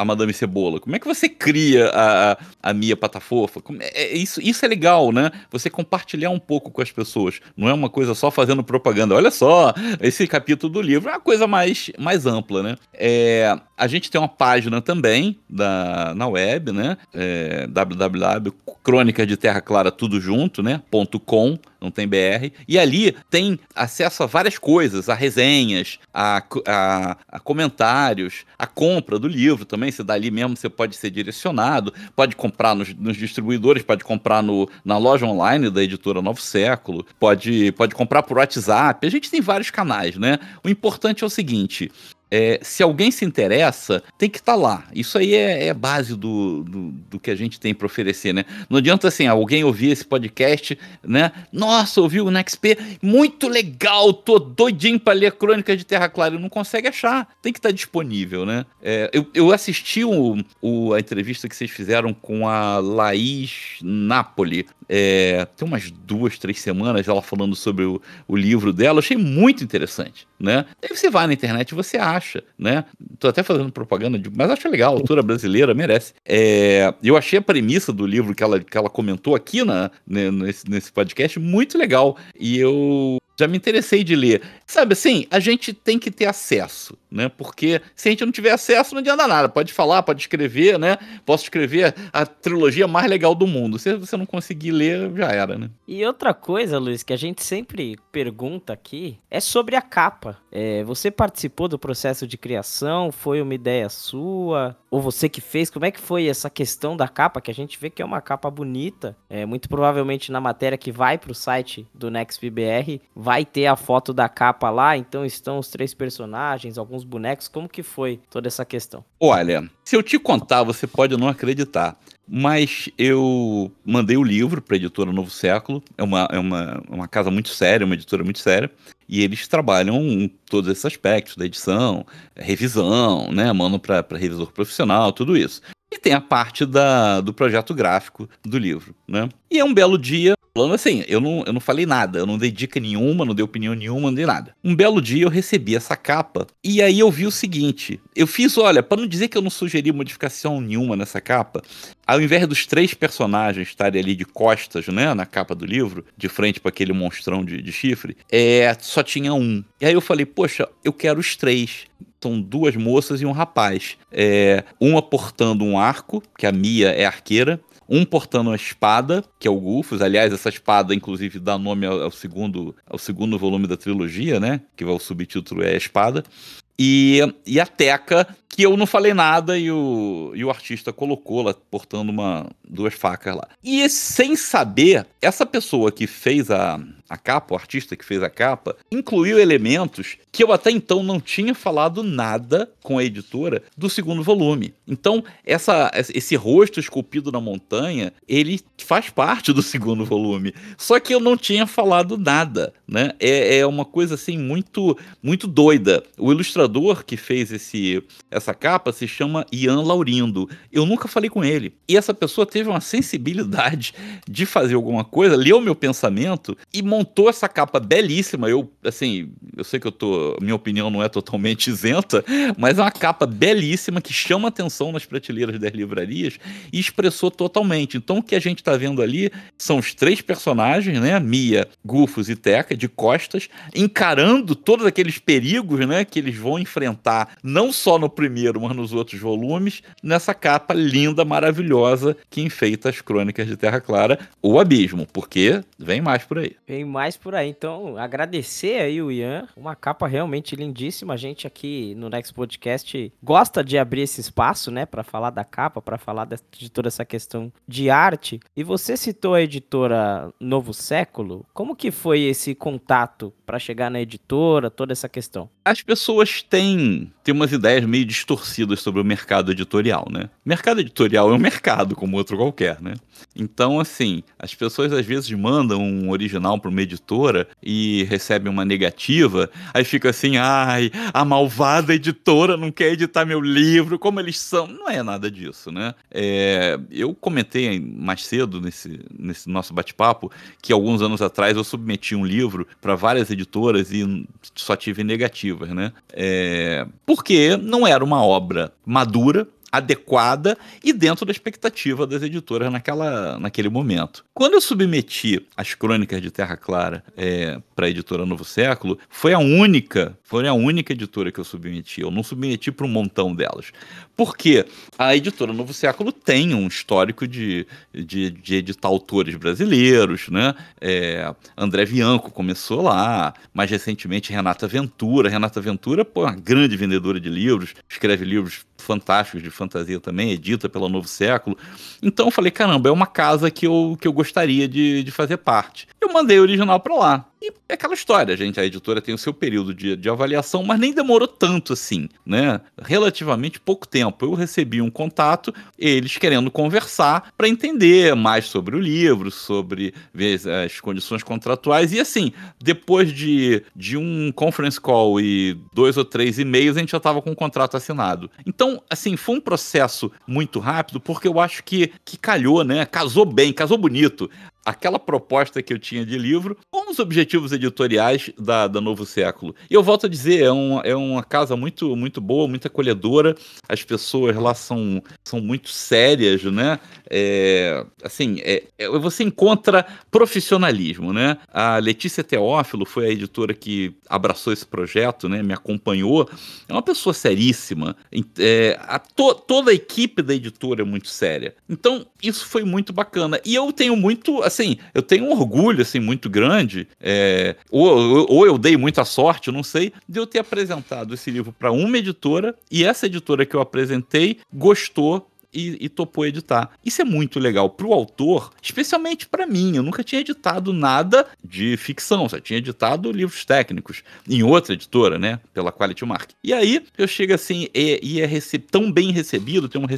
a Madame Cebola? Como é que você cria a, a Mia Patafofa? É, é, isso, isso é legal, né? Você compartilhar um pouco com as pessoas. Não é uma coisa só fazendo propaganda. Olha só, esse capítulo do livro é uma coisa mais, mais ampla, né? É, é, a gente tem uma página também da, na web, né? É, www.crônica de Terra Clara tudo junto, né? .com, não tem BR. E ali tem acesso a várias coisas, a resenhas, a, a, a comentários, a compra do livro também. Você dali mesmo você pode ser direcionado, pode comprar nos, nos distribuidores, pode comprar no, na loja online da editora Novo Século, pode, pode comprar por WhatsApp. A gente tem vários canais, né? O importante é o seguinte: é, se alguém se interessa, tem que estar tá lá. Isso aí é, é base do, do, do, que a gente tem para oferecer, né? Não adianta assim, alguém ouvir esse podcast, né? Nossa, ouviu o NextP, muito legal, tô doidinho para ler Crônica de Terra Clara. Não consegue achar, tem que estar tá disponível, né? É, eu, eu assisti o, o, a entrevista que vocês fizeram com a Laís Napoli, é, tem umas duas, três semanas ela falando sobre o, o livro dela, eu achei muito interessante, né? Aí você vai na internet e você acha, né? Tô até fazendo propaganda, de, mas acho legal, a autora brasileira merece. É, eu achei a premissa do livro que ela, que ela comentou aqui na, né, nesse, nesse podcast muito legal, e eu já me interessei de ler. Sabe assim, a gente tem que ter acesso, né? Porque se a gente não tiver acesso, não adianta nada. Pode falar, pode escrever, né? Posso escrever a trilogia mais legal do mundo. Se você não conseguir ler, já era, né? E outra coisa, Luiz, que a gente sempre pergunta aqui é sobre a capa. É, você participou do processo de criação? Foi uma ideia sua? Ou você que fez? Como é que foi essa questão da capa? Que a gente vê que é uma capa bonita. É, muito provavelmente na matéria que vai para o site do NextBR vai ter a foto da capa lá, então estão os três personagens, alguns bonecos. Como que foi toda essa questão? Olha, se eu te contar, você pode não acreditar. Mas eu mandei o livro para a editora Novo Século, é uma, é uma, uma casa muito séria, uma editora muito séria, e eles trabalham todos esses aspectos da edição, revisão, né? Mandam para revisor profissional, tudo isso. E tem a parte da, do projeto gráfico do livro, né? E é um belo dia, falando assim, eu não, eu não falei nada, eu não dei dica nenhuma, não dei opinião nenhuma, não dei nada. Um belo dia eu recebi essa capa, e aí eu vi o seguinte, eu fiz, olha, para não dizer que eu não sugeri modificação nenhuma nessa capa, ao invés dos três personagens estarem ali de costas, né, na capa do livro, de frente para aquele monstrão de, de chifre, é, só tinha um. E aí eu falei, poxa, eu quero os três são duas moças e um rapaz. É, uma portando um arco, que a Mia é arqueira, um portando uma espada, que é o Gulfos. Aliás, essa espada, inclusive, dá nome ao, ao, segundo, ao segundo volume da trilogia, né? Que o subtítulo é a Espada. E, e a Teca, que eu não falei nada e o, e o artista colocou lá, portando uma, duas facas lá. E sem saber, essa pessoa que fez a, a capa, o artista que fez a capa, incluiu elementos que eu até então não tinha falado nada com a editora do segundo volume. Então, essa, esse rosto esculpido na montanha, ele faz parte do [LAUGHS] segundo volume. Só que eu não tinha falado nada, né? É, é uma coisa assim muito muito doida. O ilustrador que fez esse essa capa se chama Ian Laurindo. Eu nunca falei com ele. E essa pessoa teve uma sensibilidade de fazer alguma coisa, leu meu pensamento e montou essa capa belíssima. Eu, assim, eu sei que eu tô, minha opinião não é totalmente isenta, mas é uma capa belíssima que chama atenção nas prateleiras das livrarias e expressou totalmente. Então o que a gente está vendo ali são os três personagens, né, Mia, Gufos e Teca, de costas, encarando todos aqueles perigos, né, que eles vão enfrentar, não só no primeiro, mas nos outros volumes, nessa capa linda, maravilhosa que enfeita as crônicas de Terra Clara, o abismo, porque vem mais por aí. Vem mais por aí. Então, agradecer aí o Ian, uma capa realmente lindíssima. A gente aqui no Next Podcast gosta de abrir esse espaço, né, para falar da capa, para falar de toda essa questão de arte. E você citou a editora Novo Século. Como que foi esse contato para chegar na editora, toda essa questão? As pessoas têm, têm umas ideias meio distorcidas sobre o mercado editorial, né? Mercado editorial é um mercado como outro qualquer, né? Então, assim, as pessoas às vezes mandam um original para uma editora e recebem uma negativa, aí fica assim, ai, a malvada editora não quer editar meu livro, como eles são. Não é nada disso, né? É, eu comentei mais cedo nesse, nesse nosso bate-papo que alguns anos atrás eu submeti um livro para várias editoras e só tive negativas, né? É, porque não era uma obra madura, adequada e dentro da expectativa das editoras naquela, naquele momento. Quando eu submeti as crônicas de Terra Clara é, para a editora Novo Século, foi a única, foi a única editora que eu submeti. Eu não submeti para um montão delas. Porque a editora Novo Século tem um histórico de, de, de editar autores brasileiros, né? É, André Bianco começou lá, mais recentemente Renata Ventura. Renata Ventura, pô, uma grande vendedora de livros, escreve livros fantásticos de fantasia também, edita pela Novo Século. Então eu falei, caramba, é uma casa que eu, que eu gostaria de, de fazer parte. Eu mandei o original para lá. E é aquela história, gente. A editora tem o seu período de, de avaliação, mas nem demorou tanto assim, né? Relativamente pouco tempo. Eu recebi um contato, eles querendo conversar para entender mais sobre o livro, sobre as condições contratuais. E assim, depois de, de um conference call e dois ou três e-mails, a gente já estava com o contrato assinado. Então, assim, foi um processo muito rápido, porque eu acho que, que calhou, né? Casou bem, casou bonito aquela proposta que eu tinha de livro com os objetivos editoriais da, da Novo Século. E eu volto a dizer, é, um, é uma casa muito, muito boa, muito acolhedora, as pessoas lá são, são muito sérias, né? É, assim, é, é, você encontra profissionalismo, né? A Letícia Teófilo foi a editora que abraçou esse projeto, né? Me acompanhou. É uma pessoa seríssima. É, a to, toda a equipe da editora é muito séria. Então, isso foi muito bacana. E eu tenho muito, assim, eu tenho um orgulho, assim, muito grande, é, ou, ou eu dei muita sorte, não sei, de eu ter apresentado esse livro para uma editora e essa editora que eu apresentei gostou e, e, topou editar. Isso é muito legal pro autor, especialmente para mim. Eu nunca tinha editado nada de ficção, só tinha editado livros técnicos em outra editora, né? Pela Quality Mark. E aí eu chego assim e, e é tão bem recebido, tem uma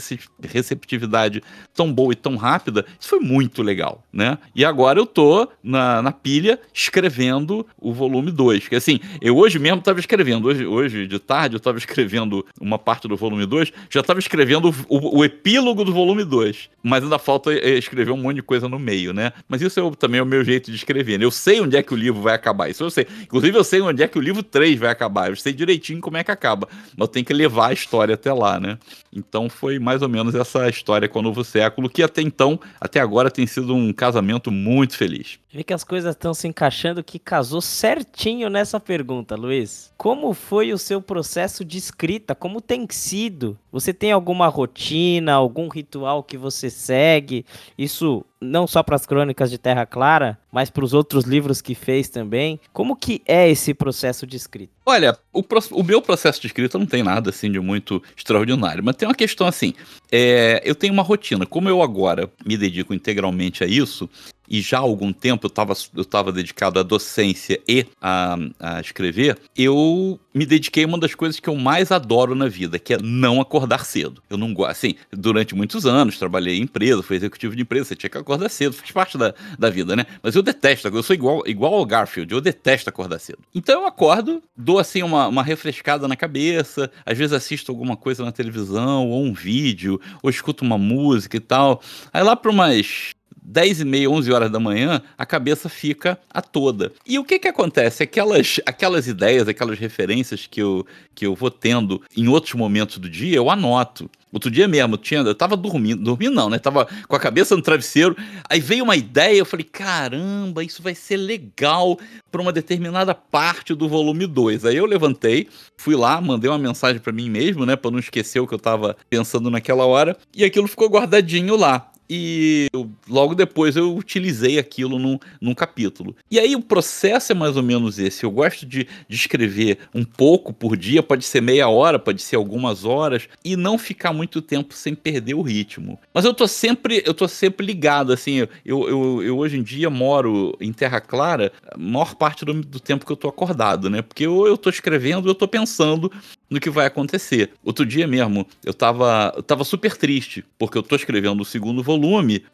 receptividade tão boa e tão rápida. Isso foi muito legal, né? E agora eu tô na, na pilha escrevendo o volume 2. Que assim, eu hoje mesmo tava escrevendo, hoje, hoje de tarde eu tava [LAUGHS] escrevendo uma parte do volume 2, já tava escrevendo o, o, o epílogo do volume 2. Mas ainda falta escrever um monte de coisa no meio, né? Mas isso é também é o meu jeito de escrever. Né? Eu sei onde é que o livro vai acabar. Isso eu sei. Inclusive, eu sei onde é que o livro 3 vai acabar. Eu sei direitinho como é que acaba. Mas eu tenho que levar a história até lá, né? Então foi mais ou menos essa história com o Novo Século, que até então, até agora, tem sido um casamento muito feliz. Vê que as coisas estão se encaixando que casou certinho nessa pergunta, Luiz. Como foi o seu processo de escrita? Como tem sido? Você tem alguma rotina, algum ritual que você segue? Isso não só para as crônicas de Terra Clara, mas para os outros livros que fez também. Como que é esse processo de escrita? Olha, o, o meu processo de escrita não tem nada assim de muito extraordinário, mas tem uma questão assim. É, eu tenho uma rotina. Como eu agora me dedico integralmente a isso, e já há algum tempo eu estava eu tava dedicado à docência e a, a escrever, eu me dediquei a uma das coisas que eu mais adoro na vida, que é não acordar cedo. Eu não gosto, assim, durante muitos anos trabalhei em empresa, fui executivo de empresa, você tinha que acordar cedo, faz parte da, da vida, né? Mas eu detesto, eu sou igual, igual ao Garfield, eu detesto acordar cedo. Então eu acordo, dou assim uma, uma refrescada na cabeça, às vezes assisto alguma coisa na televisão, ou um vídeo, ou escuto uma música e tal. Aí lá para umas 10 e meia, 11 horas da manhã, a cabeça fica a toda. E o que que acontece? Aquelas, aquelas ideias, aquelas referências que eu, que eu vou tendo em outros momentos do dia, eu anoto. Outro dia mesmo, tinha, eu tava dormindo, dormindo não, né? Tava com a cabeça no travesseiro, aí veio uma ideia, eu falei, caramba, isso vai ser legal para uma determinada parte do volume 2. Aí eu levantei, fui lá, mandei uma mensagem para mim mesmo, né, para não esquecer o que eu tava pensando naquela hora, e aquilo ficou guardadinho lá e eu, logo depois eu utilizei aquilo num, num capítulo. E aí o processo é mais ou menos esse. Eu gosto de, de escrever um pouco por dia, pode ser meia hora, pode ser algumas horas, e não ficar muito tempo sem perder o ritmo. Mas eu tô sempre, eu tô sempre ligado, assim, eu, eu, eu hoje em dia moro em Terra Clara, a maior parte do, do tempo que eu tô acordado, né? Porque ou eu tô escrevendo, eu tô pensando no que vai acontecer. Outro dia mesmo, eu tava, eu tava super triste, porque eu tô escrevendo o segundo volume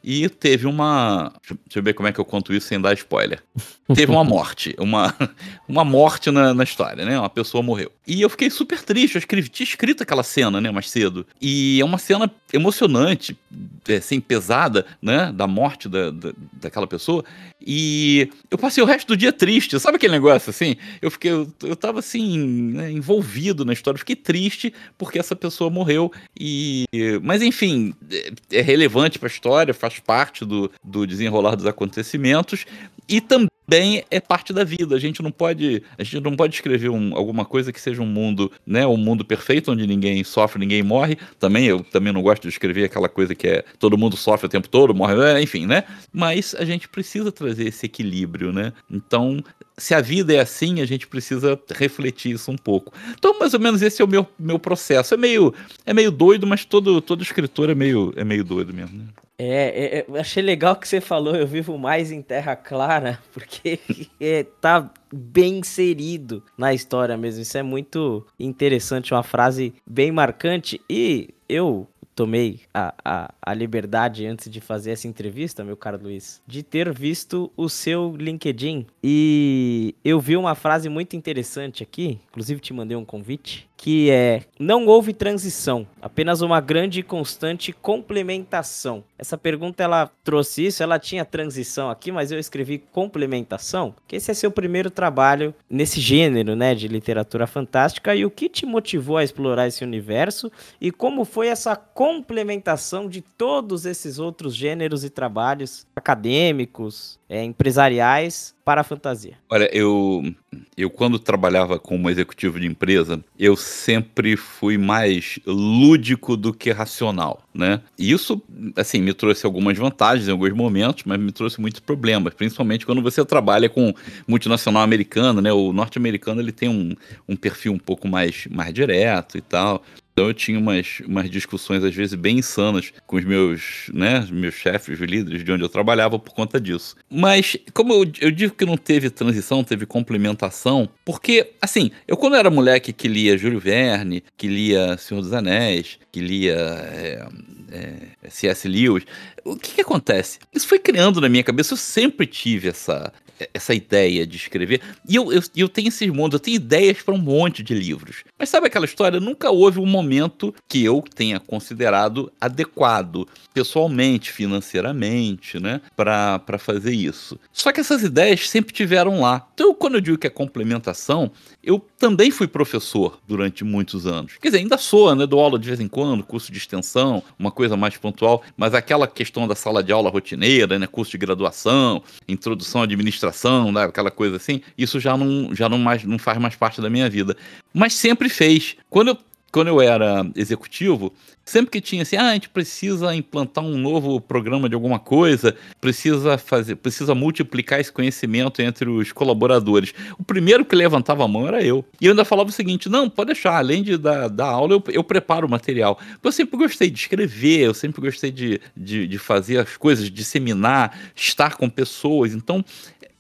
e teve uma. Deixa eu ver como é que eu conto isso sem dar spoiler. teve uma [LAUGHS] morte, uma, uma morte na, na história, né? Uma pessoa morreu. E eu fiquei super triste, eu escrevi, tinha escrito aquela cena, né, mais cedo. E é uma cena emocionante, assim, pesada, né, da morte da, da, daquela pessoa. E eu passei o resto do dia triste, sabe aquele negócio assim? Eu fiquei, eu, eu tava assim, né, envolvido na história, fiquei triste porque essa pessoa morreu. E, mas enfim, é, é relevante para história, faz parte do, do desenrolar dos acontecimentos e também é parte da vida. A gente não pode, a gente não pode escrever um, alguma coisa que seja um mundo, né, um mundo perfeito onde ninguém sofre, ninguém morre. Também eu também não gosto de escrever aquela coisa que é todo mundo sofre o tempo todo, morre, é, enfim, né? Mas a gente precisa trazer esse equilíbrio, né? Então, se a vida é assim, a gente precisa refletir isso um pouco. Então, mais ou menos esse é o meu, meu processo. É meio, é meio doido, mas todo, todo escritor é meio, é meio doido mesmo. Né? É, é, achei legal que você falou, eu vivo mais em Terra Clara, [LAUGHS] porque é, tá bem inserido na história mesmo. Isso é muito interessante, uma frase bem marcante. E eu tomei a, a, a liberdade antes de fazer essa entrevista, meu caro Luiz, de ter visto o seu LinkedIn. E eu vi uma frase muito interessante aqui, inclusive te mandei um convite, que é: não houve transição, apenas uma grande e constante complementação. Essa pergunta ela trouxe isso, ela tinha transição aqui, mas eu escrevi complementação, que esse é seu primeiro trabalho nesse gênero, né, de literatura fantástica e o que te motivou a explorar esse universo e como foi essa complementação de todos esses outros gêneros e trabalhos acadêmicos, é, empresariais para a fantasia? Olha, eu, eu quando trabalhava como executivo de empresa, eu sempre fui mais lúdico do que racional, né? E isso, assim, me trouxe algumas vantagens em alguns momentos, mas me trouxe muitos problemas, principalmente quando você trabalha com multinacional americano, né? O norte-americano, ele tem um, um perfil um pouco mais, mais direto e tal. Então eu tinha umas, umas discussões, às vezes, bem insanas com os meus, né, meus chefes, líderes de onde eu trabalhava por conta disso. Mas, como eu, eu digo que não teve transição, teve complementação, porque, assim, eu quando era moleque que lia Júlio Verne, que lia Senhor dos Anéis, que lia é, é, C.S. Lewis, o que, que acontece? Isso foi criando na minha cabeça, eu sempre tive essa, essa ideia de escrever. E eu, eu, eu tenho esses mundos, eu tenho ideias para um monte de livros. Mas sabe aquela história? Nunca houve um momento que eu tenha considerado adequado, pessoalmente, financeiramente, né, para fazer isso. Só que essas ideias sempre tiveram lá. Então, quando eu digo que é complementação, eu também fui professor durante muitos anos. Quer dizer, ainda sou, né? Dou aula de vez em quando, curso de extensão, uma coisa mais pontual, mas aquela questão da sala de aula rotineira, né? Curso de graduação, introdução à administração, né? aquela coisa assim, isso já não, já não, mais, não faz mais parte da minha vida. Mas sempre fez. Quando eu quando eu era executivo, sempre que tinha assim, ah, a gente precisa implantar um novo programa de alguma coisa, precisa fazer, precisa multiplicar esse conhecimento entre os colaboradores. O primeiro que levantava a mão era eu. E eu ainda falava o seguinte: não, pode deixar, além de dar, dar aula, eu, eu preparo o material. Eu sempre gostei de escrever, eu sempre gostei de, de, de fazer as coisas, disseminar, estar com pessoas. Então,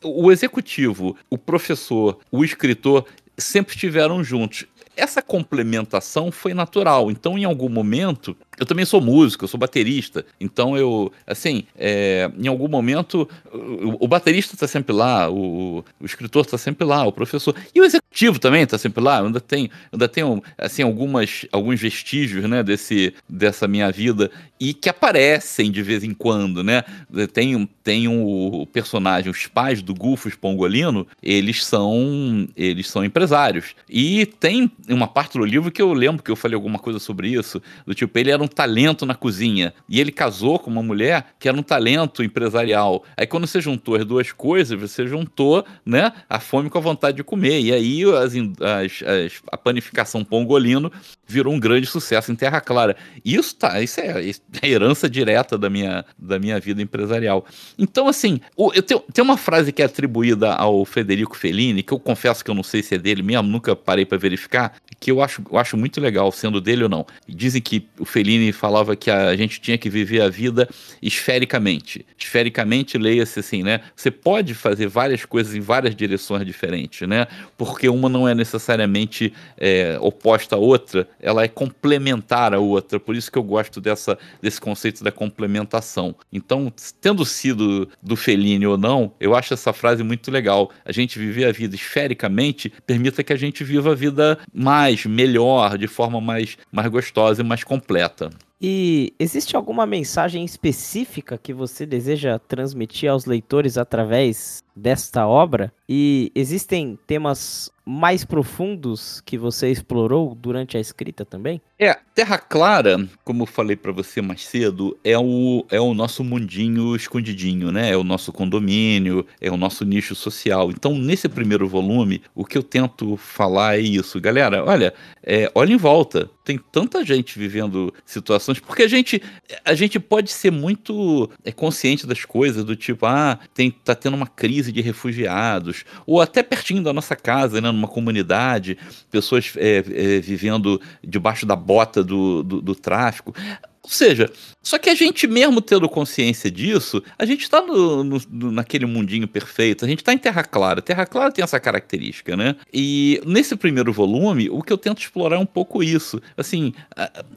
o executivo, o professor, o escritor sempre estiveram juntos. Essa complementação foi natural. Então, em algum momento, eu também sou músico, eu sou baterista. Então eu, assim, é, em algum momento, o, o baterista está sempre lá, o, o escritor está sempre lá, o professor. E o executivo também está sempre lá. Eu ainda tenho, ainda tenho assim, algumas, alguns vestígios né, desse, dessa minha vida e que aparecem de vez em quando, né? Tem, tem o personagem, os pais do Gufos Pongolino, eles são, eles são empresários. E tem uma parte do livro que eu lembro que eu falei alguma coisa sobre isso, do tipo, ele era um talento na cozinha. E ele casou com uma mulher que era um talento empresarial. Aí quando você juntou as duas coisas, você juntou né, a fome com a vontade de comer. E aí as, as, as, a panificação pongolino virou um grande sucesso em Terra Clara. Isso, tá, isso é, isso é herança direta da minha, da minha vida empresarial. Então, assim, eu tenho, tem uma frase que é atribuída ao Federico Fellini, que eu confesso que eu não sei se é dele mesmo, nunca parei para verificar, que eu acho, eu acho muito legal, sendo dele ou não. Dizem que o Fellini falava que a gente tinha que viver a vida esfericamente. Esfericamente, leia-se assim, né? Você pode fazer várias coisas em várias direções diferentes, né? Porque uma não é necessariamente é, oposta à outra, ela é complementar à outra. Por isso que eu gosto dessa, desse conceito da complementação. Então, tendo sido do Fellini ou não, eu acho essa frase muito legal. A gente viver a vida esfericamente permita que a gente viva a vida mais, melhor, de forma mais, mais gostosa e mais completa. E existe alguma mensagem específica que você deseja transmitir aos leitores através desta obra? E existem temas mais profundos que você explorou durante a escrita também? É, Terra Clara, como eu falei para você mais cedo, é o, é o nosso mundinho escondidinho, né? É o nosso condomínio, é o nosso nicho social. Então, nesse primeiro volume, o que eu tento falar é isso. Galera, olha, é, olha em volta. Tem tanta gente vivendo situações, porque a gente, a gente pode ser muito é, consciente das coisas, do tipo, ah, tem, tá tendo uma crise de refugiados, ou até pertinho da nossa casa, né? numa comunidade, pessoas é, é, vivendo debaixo da bota do, do, do tráfico. Ou seja, só que a gente mesmo tendo consciência disso, a gente está no, no, naquele mundinho perfeito, a gente está em Terra Clara. Terra Clara tem essa característica, né? E nesse primeiro volume, o que eu tento explorar é um pouco isso. Assim,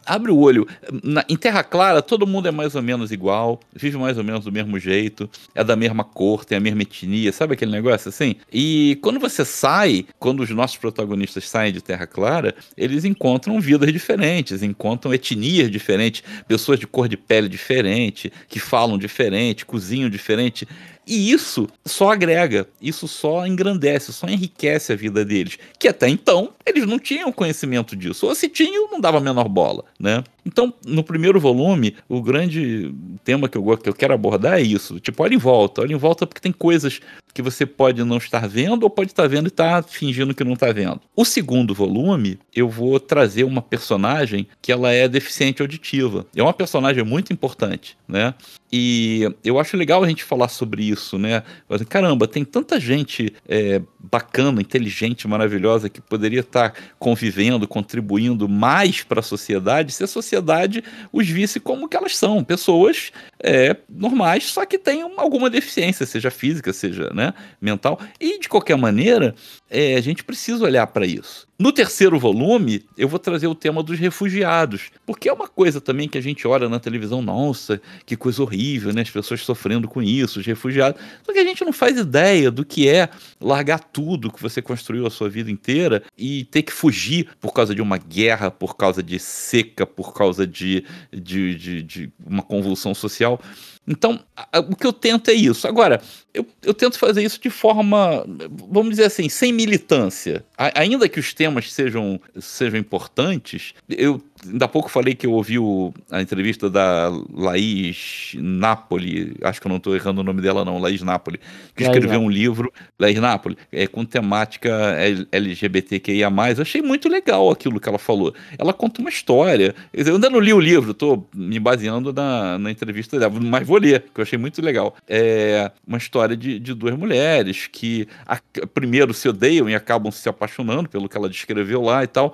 abre o olho. Na, em Terra Clara, todo mundo é mais ou menos igual, vive mais ou menos do mesmo jeito, é da mesma cor, tem a mesma etnia, sabe aquele negócio assim? E quando você sai, quando os nossos protagonistas saem de Terra Clara, eles encontram vidas diferentes, encontram etnias diferentes, pessoas de cor pele diferente, que falam diferente, cozinham diferente. E isso só agrega, isso só engrandece, só enriquece a vida deles. Que até então eles não tinham conhecimento disso. Ou se tinham, não dava a menor bola, né? Então, no primeiro volume, o grande tema que eu, que eu quero abordar é isso. Tipo, olha em volta, olha em volta porque tem coisas que você pode não estar vendo ou pode estar vendo e estar tá fingindo que não está vendo. O segundo volume, eu vou trazer uma personagem que ela é deficiente auditiva. É uma personagem muito importante, né? E eu acho legal a gente falar sobre isso, né? Caramba, tem tanta gente é, bacana, inteligente, maravilhosa que poderia estar convivendo, contribuindo mais para a sociedade se a sociedade os visse como que elas são, pessoas é, normais, só que têm alguma deficiência, seja física, seja né, mental. E de qualquer maneira, é, a gente precisa olhar para isso. No terceiro volume, eu vou trazer o tema dos refugiados, porque é uma coisa também que a gente olha na televisão, nossa, que coisa horrível, né? As pessoas sofrendo com isso, os refugiados. Só que a gente não faz ideia do que é largar tudo que você construiu a sua vida inteira e ter que fugir por causa de uma guerra, por causa de seca, por causa de, de, de, de uma convulsão social. Então, o que eu tento é isso. Agora, eu, eu tento fazer isso de forma, vamos dizer assim, sem militância, a, ainda que os temas sejam, sejam importantes, eu ainda há pouco falei que eu ouvi o, a entrevista da Laís Napoli, acho que eu não estou errando o nome dela não, Laís Napoli, que Laís escreveu Napoli. um livro, Laís Napoli, é, com temática LGBTQIA+. Eu achei muito legal aquilo que ela falou. Ela conta uma história. Eu ainda não li o livro, estou me baseando na, na entrevista dela, mas vou ler, que eu achei muito legal. É uma história de, de duas mulheres que a, primeiro se odeiam e acabam se apaixonando pelo que ela descreveu lá e tal.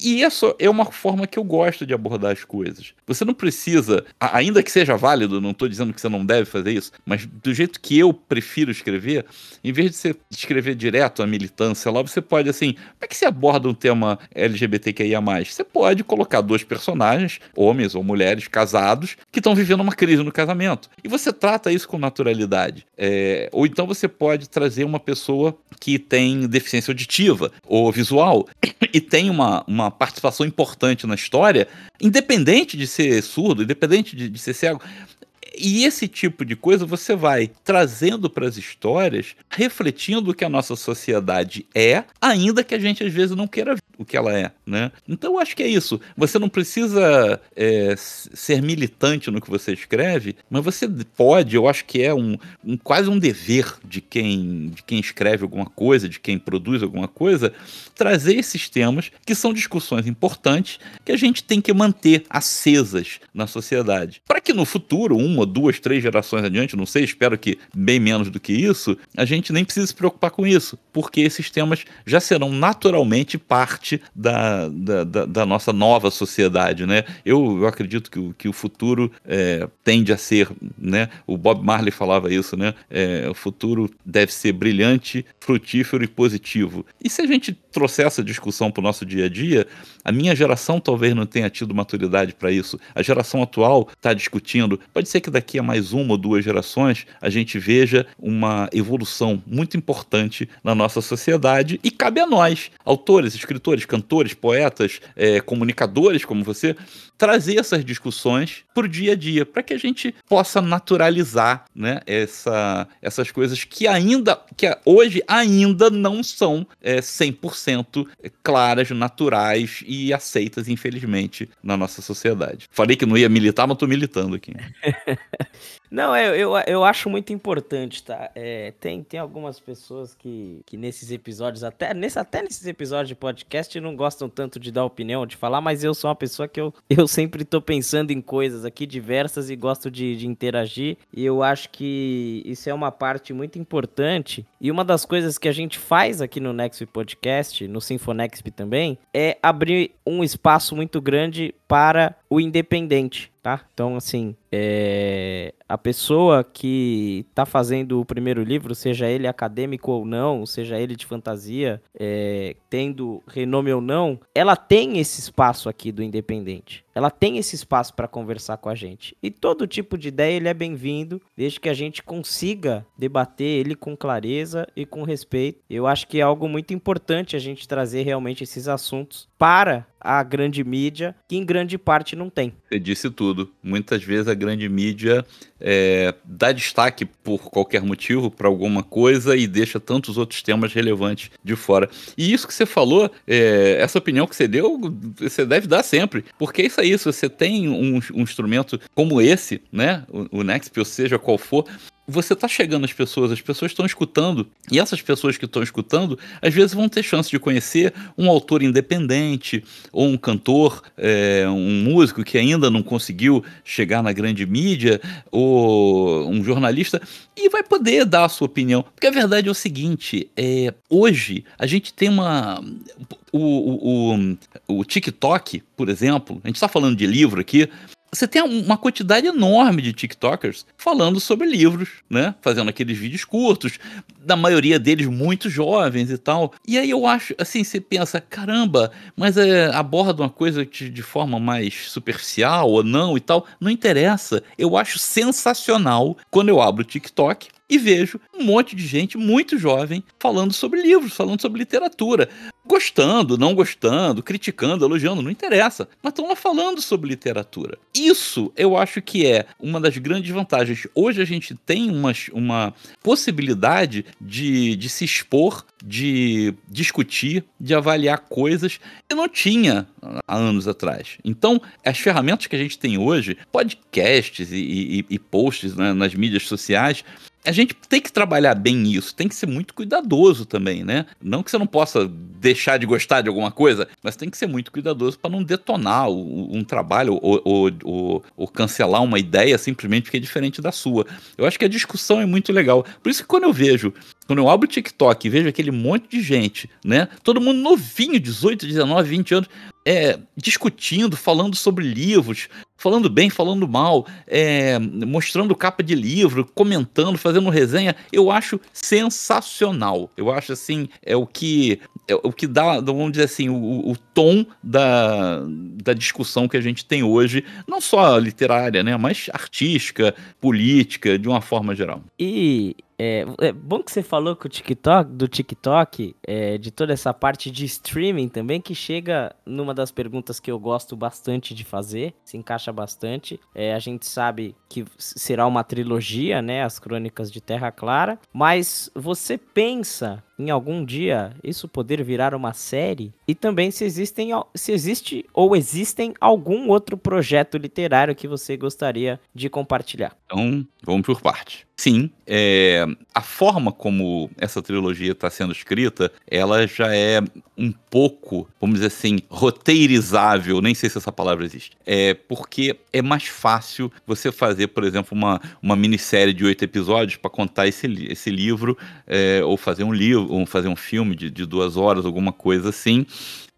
E isso é uma forma que eu gosto de abordar as coisas. Você não precisa, ainda que seja válido, não estou dizendo que você não deve fazer isso, mas do jeito que eu prefiro escrever, em vez de você escrever direto a militância lá, você pode assim, como é que você aborda um tema LGBTQIA+. Você pode colocar dois personagens, homens ou mulheres, casados, que estão vivendo uma crise no casamento. E você trata isso com naturalidade. É, ou então você pode trazer uma pessoa que tem deficiência auditiva ou visual [COUGHS] e tem uma, uma participação importante na história, independente de ser surdo, independente de, de ser cego. E esse tipo de coisa você vai trazendo para as histórias, refletindo o que a nossa sociedade é, ainda que a gente às vezes não queira ver o que ela é, né? Então eu acho que é isso. Você não precisa é, ser militante no que você escreve, mas você pode, eu acho que é um, um, quase um dever de quem, de quem escreve alguma coisa, de quem produz alguma coisa, trazer esses temas que são discussões importantes que a gente tem que manter acesas na sociedade, para que no futuro uma uma, duas, três gerações adiante, não sei, espero que bem menos do que isso, a gente nem precisa se preocupar com isso, porque esses temas já serão naturalmente parte da, da, da, da nossa nova sociedade, né? Eu, eu acredito que o, que o futuro é, tende a ser, né? O Bob Marley falava isso, né? É, o futuro deve ser brilhante, frutífero e positivo. E se a gente trouxer essa discussão para o nosso dia a dia, a minha geração talvez não tenha tido maturidade para isso. A geração atual está discutindo. Pode ser que daqui a mais uma ou duas gerações a gente veja uma evolução muito importante na nossa sociedade. E cabe a nós, autores, escritores, cantores, poetas, é, comunicadores como você, trazer essas discussões para o dia a dia, para que a gente possa naturalizar né, essa, essas coisas que ainda, que hoje ainda não são é, 100% claras, naturais e aceitas, infelizmente, na nossa sociedade. Falei que não ia militar, mas estou militando aqui. [LAUGHS] Não, eu, eu, eu acho muito importante, tá? É, tem, tem algumas pessoas que, que nesses episódios, até, nesse, até nesses episódios de podcast, não gostam tanto de dar opinião, de falar, mas eu sou uma pessoa que eu, eu sempre tô pensando em coisas aqui diversas e gosto de, de interagir. E eu acho que isso é uma parte muito importante. E uma das coisas que a gente faz aqui no Next Podcast, no Sinfonexp também, é abrir um espaço muito grande para o independente, tá? Então, assim, é, a pessoa que está fazendo o primeiro livro, seja ele acadêmico ou não, seja ele de fantasia, é, tendo renome ou não, ela tem esse espaço aqui do independente. Ela tem esse espaço para conversar com a gente. E todo tipo de ideia ele é bem-vindo, desde que a gente consiga debater ele com clareza e com respeito. Eu acho que é algo muito importante a gente trazer realmente esses assuntos para a grande mídia, que em grande parte não tem. Você disse tudo. Muitas vezes a grande mídia é, dá destaque por qualquer motivo para alguma coisa e deixa tantos outros temas relevantes de fora. E isso que você falou, é, essa opinião que você deu, você deve dar sempre. Porque é isso aí, se você tem um, um instrumento como esse, né, o, o ou seja qual for, você está chegando às pessoas, as pessoas estão escutando, e essas pessoas que estão escutando, às vezes vão ter chance de conhecer um autor independente, ou um cantor, é, um músico que ainda não conseguiu chegar na grande mídia, ou um jornalista, e vai poder dar a sua opinião. Porque a verdade é o seguinte: é, hoje a gente tem uma. O, o, o, o TikTok, por exemplo, a gente está falando de livro aqui, você tem uma quantidade enorme de TikTokers falando sobre livros, né? Fazendo aqueles vídeos curtos, da maioria deles muito jovens e tal. E aí eu acho, assim, você pensa, caramba, mas é, aborda uma coisa de, de forma mais superficial ou não e tal. Não interessa. Eu acho sensacional quando eu abro o TikTok e vejo um monte de gente muito jovem falando sobre livros, falando sobre literatura. Gostando, não gostando, criticando, elogiando, não interessa. Mas estão lá falando sobre literatura. Isso eu acho que é uma das grandes vantagens. Hoje a gente tem uma, uma possibilidade de, de se expor, de discutir, de avaliar coisas que não tinha há anos atrás. Então, as ferramentas que a gente tem hoje, podcasts e, e, e posts né, nas mídias sociais, a gente tem que trabalhar bem isso, tem que ser muito cuidadoso também, né? Não que você não possa deixar de gostar de alguma coisa, mas tem que ser muito cuidadoso para não detonar um trabalho ou, ou, ou, ou, cancelar uma ideia simplesmente porque é diferente da sua. Eu acho que a discussão é muito legal. Por isso que quando eu vejo, quando eu abro o TikTok e vejo aquele monte de gente, né? Todo mundo novinho, 18, 19, 20 anos, é, discutindo, falando sobre livros, falando bem, falando mal, é, mostrando capa de livro, comentando, fazendo resenha, eu acho sensacional. Eu acho assim, é o que é o que dá, vamos dizer assim, o, o tom da, da discussão que a gente tem hoje, não só literária, né, mas artística, política, de uma forma geral. E é, é, bom que você falou que o TikTok, do TikTok, é, de toda essa parte de streaming também, que chega numa das perguntas que eu gosto bastante de fazer, se encaixa bastante. É, a gente sabe que será uma trilogia, né? As Crônicas de Terra Clara. Mas você pensa em algum dia isso poder virar uma série? E também se existem se existe ou existem algum outro projeto literário que você gostaria de compartilhar? Então, vamos por parte. Sim, é, a forma como essa trilogia está sendo escrita, ela já é um pouco, vamos dizer assim, roteirizável, nem sei se essa palavra existe. É porque é mais fácil você fazer, por exemplo, uma, uma minissérie de oito episódios para contar esse, esse livro, é, ou fazer um livro, ou fazer um filme de, de duas horas, alguma coisa assim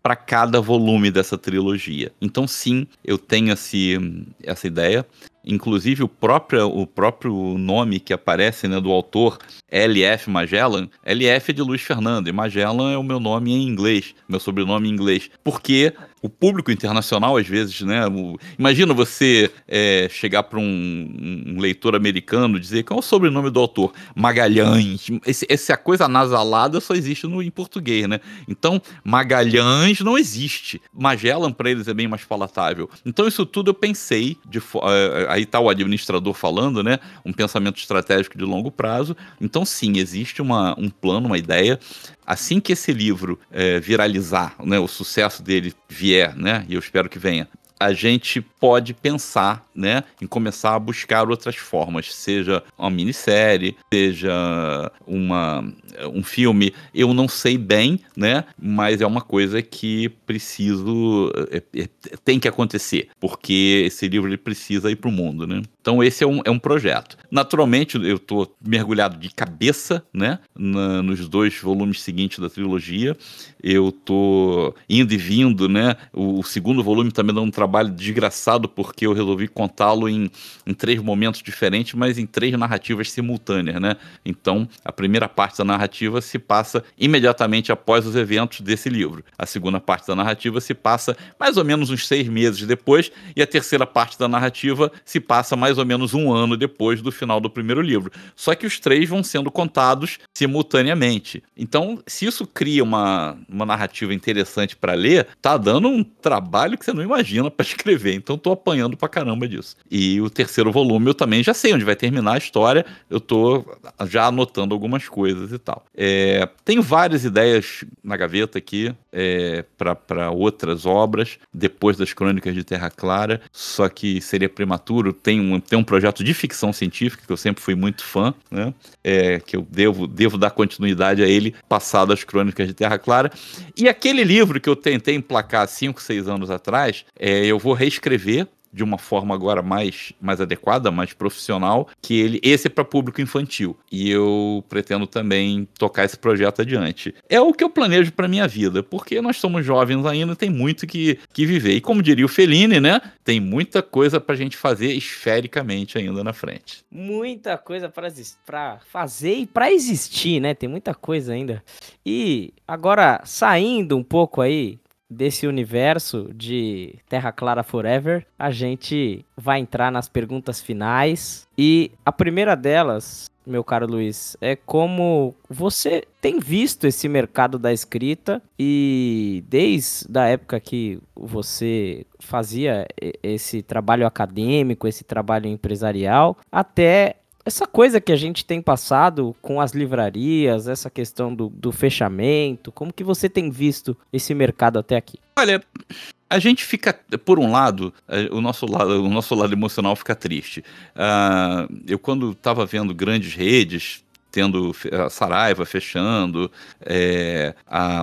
para cada volume dessa trilogia. Então, sim, eu tenho esse, essa ideia. Inclusive, o próprio, o próprio nome que aparece né, do autor, L.F. Magellan, L.F. é de Luiz Fernando, e Magellan é o meu nome em inglês, meu sobrenome em inglês. Porque o público internacional, às vezes, né? O, imagina você é, chegar para um, um, leitor americano dizer qual é o sobrenome do autor? Magalhães. Esse, essa coisa nasalada só existe no, em português, né? Então, Magalhães não existe. Magellan, para eles, é bem mais palatável. Então, isso tudo eu pensei. De, uh, aí está o administrador falando, né? Um pensamento estratégico de longo prazo. Então, sim, existe uma, um plano, uma ideia assim que esse livro é, viralizar, né, o sucesso dele vier, né, e eu espero que venha, a gente pode pensar né, em começar a buscar outras formas, seja uma minissérie, seja uma, um filme. Eu não sei bem, né, mas é uma coisa que preciso, é, é, tem que acontecer, porque esse livro ele precisa ir para o mundo. Né? Então esse é um, é um projeto. Naturalmente eu estou mergulhado de cabeça né, na, nos dois volumes seguintes da trilogia. Eu estou indo e vindo, né? O, o segundo volume também dá um trabalho trabalho desgraçado porque eu resolvi contá-lo em, em três momentos diferentes, mas em três narrativas simultâneas, né? Então, a primeira parte da narrativa se passa imediatamente após os eventos desse livro. A segunda parte da narrativa se passa mais ou menos uns seis meses depois, e a terceira parte da narrativa se passa mais ou menos um ano depois do final do primeiro livro. Só que os três vão sendo contados simultaneamente. Então, se isso cria uma, uma narrativa interessante para ler, tá dando um trabalho que você não imagina para [LAUGHS] escrever, então tô apanhando pra caramba disso. E o terceiro volume eu também já sei onde vai terminar a história, eu tô já anotando algumas coisas e tal. É, tenho várias ideias na gaveta aqui é, para outras obras, depois das Crônicas de Terra Clara, só que seria prematuro. Tem um, tem um projeto de ficção científica que eu sempre fui muito fã, né? É, que eu devo, devo dar continuidade a ele, passado as Crônicas de Terra Clara. E aquele livro que eu tentei emplacar 5, 6 anos atrás, é, eu vou reescrever de uma forma agora mais, mais adequada, mais profissional, que ele esse é para público infantil. E eu pretendo também tocar esse projeto adiante. É o que eu planejo para minha vida, porque nós somos jovens ainda, tem muito que, que viver. E como diria o Fellini, né? Tem muita coisa pra gente fazer esfericamente ainda na frente. Muita coisa para fazer e para existir, né? Tem muita coisa ainda. E agora saindo um pouco aí desse universo de Terra Clara Forever, a gente vai entrar nas perguntas finais. E a primeira delas meu caro Luiz, é como você tem visto esse mercado da escrita e desde a época que você fazia esse trabalho acadêmico, esse trabalho empresarial, até essa coisa que a gente tem passado com as livrarias, essa questão do, do fechamento, como que você tem visto esse mercado até aqui? Olha, a gente fica, por um lado, eh, o nosso lado, o nosso lado emocional fica triste. Uh, eu, quando estava vendo grandes redes, tendo a Saraiva fechando, é, a,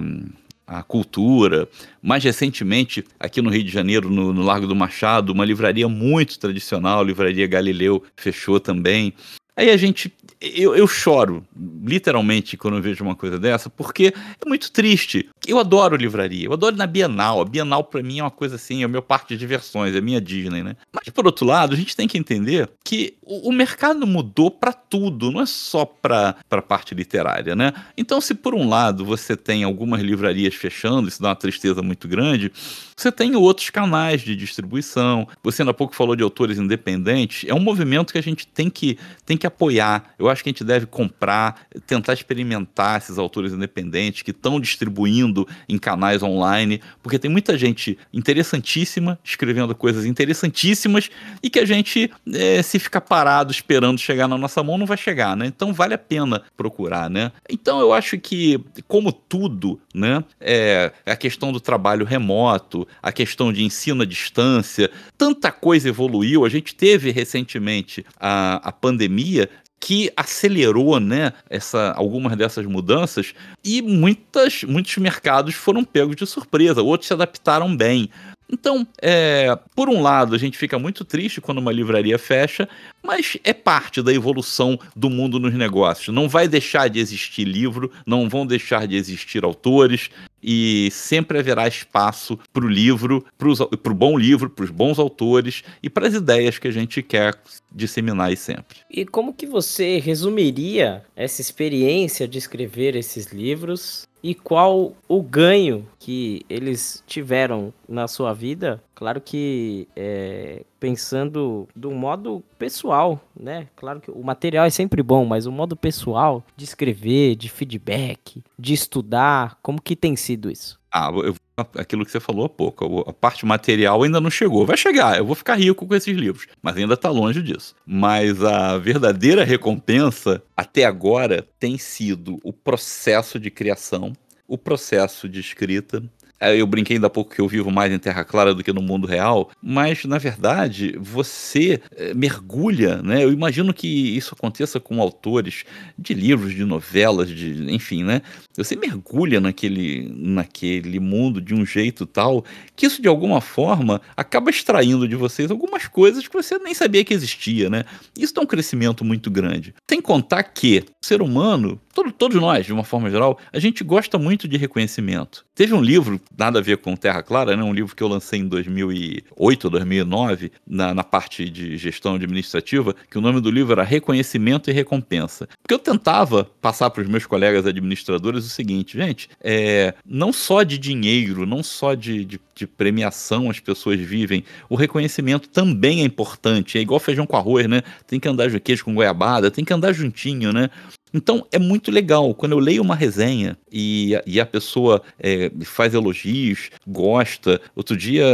a cultura. Mais recentemente, aqui no Rio de Janeiro, no, no Largo do Machado, uma livraria muito tradicional, a Livraria Galileu, fechou também. Aí a gente eu, eu choro, literalmente, quando eu vejo uma coisa dessa, porque é muito triste. Eu adoro livraria, eu adoro na Bienal. A Bienal, para mim, é uma coisa assim, é o meu parque de diversões, é a minha Disney, né? Mas, por outro lado, a gente tem que entender que o, o mercado mudou para tudo, não é só para a parte literária, né? Então, se por um lado você tem algumas livrarias fechando, isso dá uma tristeza muito grande, você tem outros canais de distribuição. Você ainda há pouco falou de autores independentes. É um movimento que a gente tem que, tem que apoiar. Eu acho que a gente deve comprar, tentar experimentar esses autores independentes que estão distribuindo em canais online, porque tem muita gente interessantíssima escrevendo coisas interessantíssimas e que a gente, é, se ficar parado esperando chegar na nossa mão, não vai chegar, né? Então vale a pena procurar, né? Então eu acho que, como tudo, né, é, a questão do trabalho remoto, a questão de ensino à distância, tanta coisa evoluiu. A gente teve recentemente a, a pandemia que acelerou né, essa, algumas dessas mudanças e muitas, muitos mercados foram pegos de surpresa, outros se adaptaram bem. Então, é, por um lado, a gente fica muito triste quando uma livraria fecha, mas é parte da evolução do mundo nos negócios. Não vai deixar de existir livro, não vão deixar de existir autores, e sempre haverá espaço para o livro, para o bom livro, para os bons autores e para as ideias que a gente quer disseminar aí sempre. E como que você resumiria essa experiência de escrever esses livros e qual o ganho que eles tiveram na sua vida. Claro que é, pensando do modo pessoal, né? Claro que o material é sempre bom, mas o modo pessoal de escrever, de feedback, de estudar, como que tem sido isso? Ah, eu, aquilo que você falou há pouco, a parte material ainda não chegou. Vai chegar, eu vou ficar rico com esses livros, mas ainda está longe disso. Mas a verdadeira recompensa até agora tem sido o processo de criação o processo de escrita. É, eu brinquei ainda há pouco que eu vivo mais em Terra Clara do que no mundo real, mas na verdade você é, mergulha, né? Eu imagino que isso aconteça com autores de livros, de novelas, de enfim, né? Você mergulha naquele, naquele mundo de um jeito tal que isso de alguma forma acaba extraindo de vocês algumas coisas que você nem sabia que existia, né? Isso dá um crescimento muito grande. Sem contar que ser humano, todo, todos nós, de uma forma geral, a gente gosta muito de reconhecimento. Teve um livro, nada a ver com Terra Clara, né? Um livro que eu lancei em 2008 ou 2009, na, na parte de gestão administrativa, que o nome do livro era Reconhecimento e Recompensa. Porque eu tentava passar para os meus colegas administradores o seguinte, gente, é, não só de dinheiro, não só de, de, de, premiação as pessoas vivem, o reconhecimento também é importante. É igual feijão com arroz, né? Tem que andar de queijo com goiabada, tem que andar juntinho, né? Então é muito legal quando eu leio uma resenha e, e a pessoa é, faz elogios, gosta. Outro dia,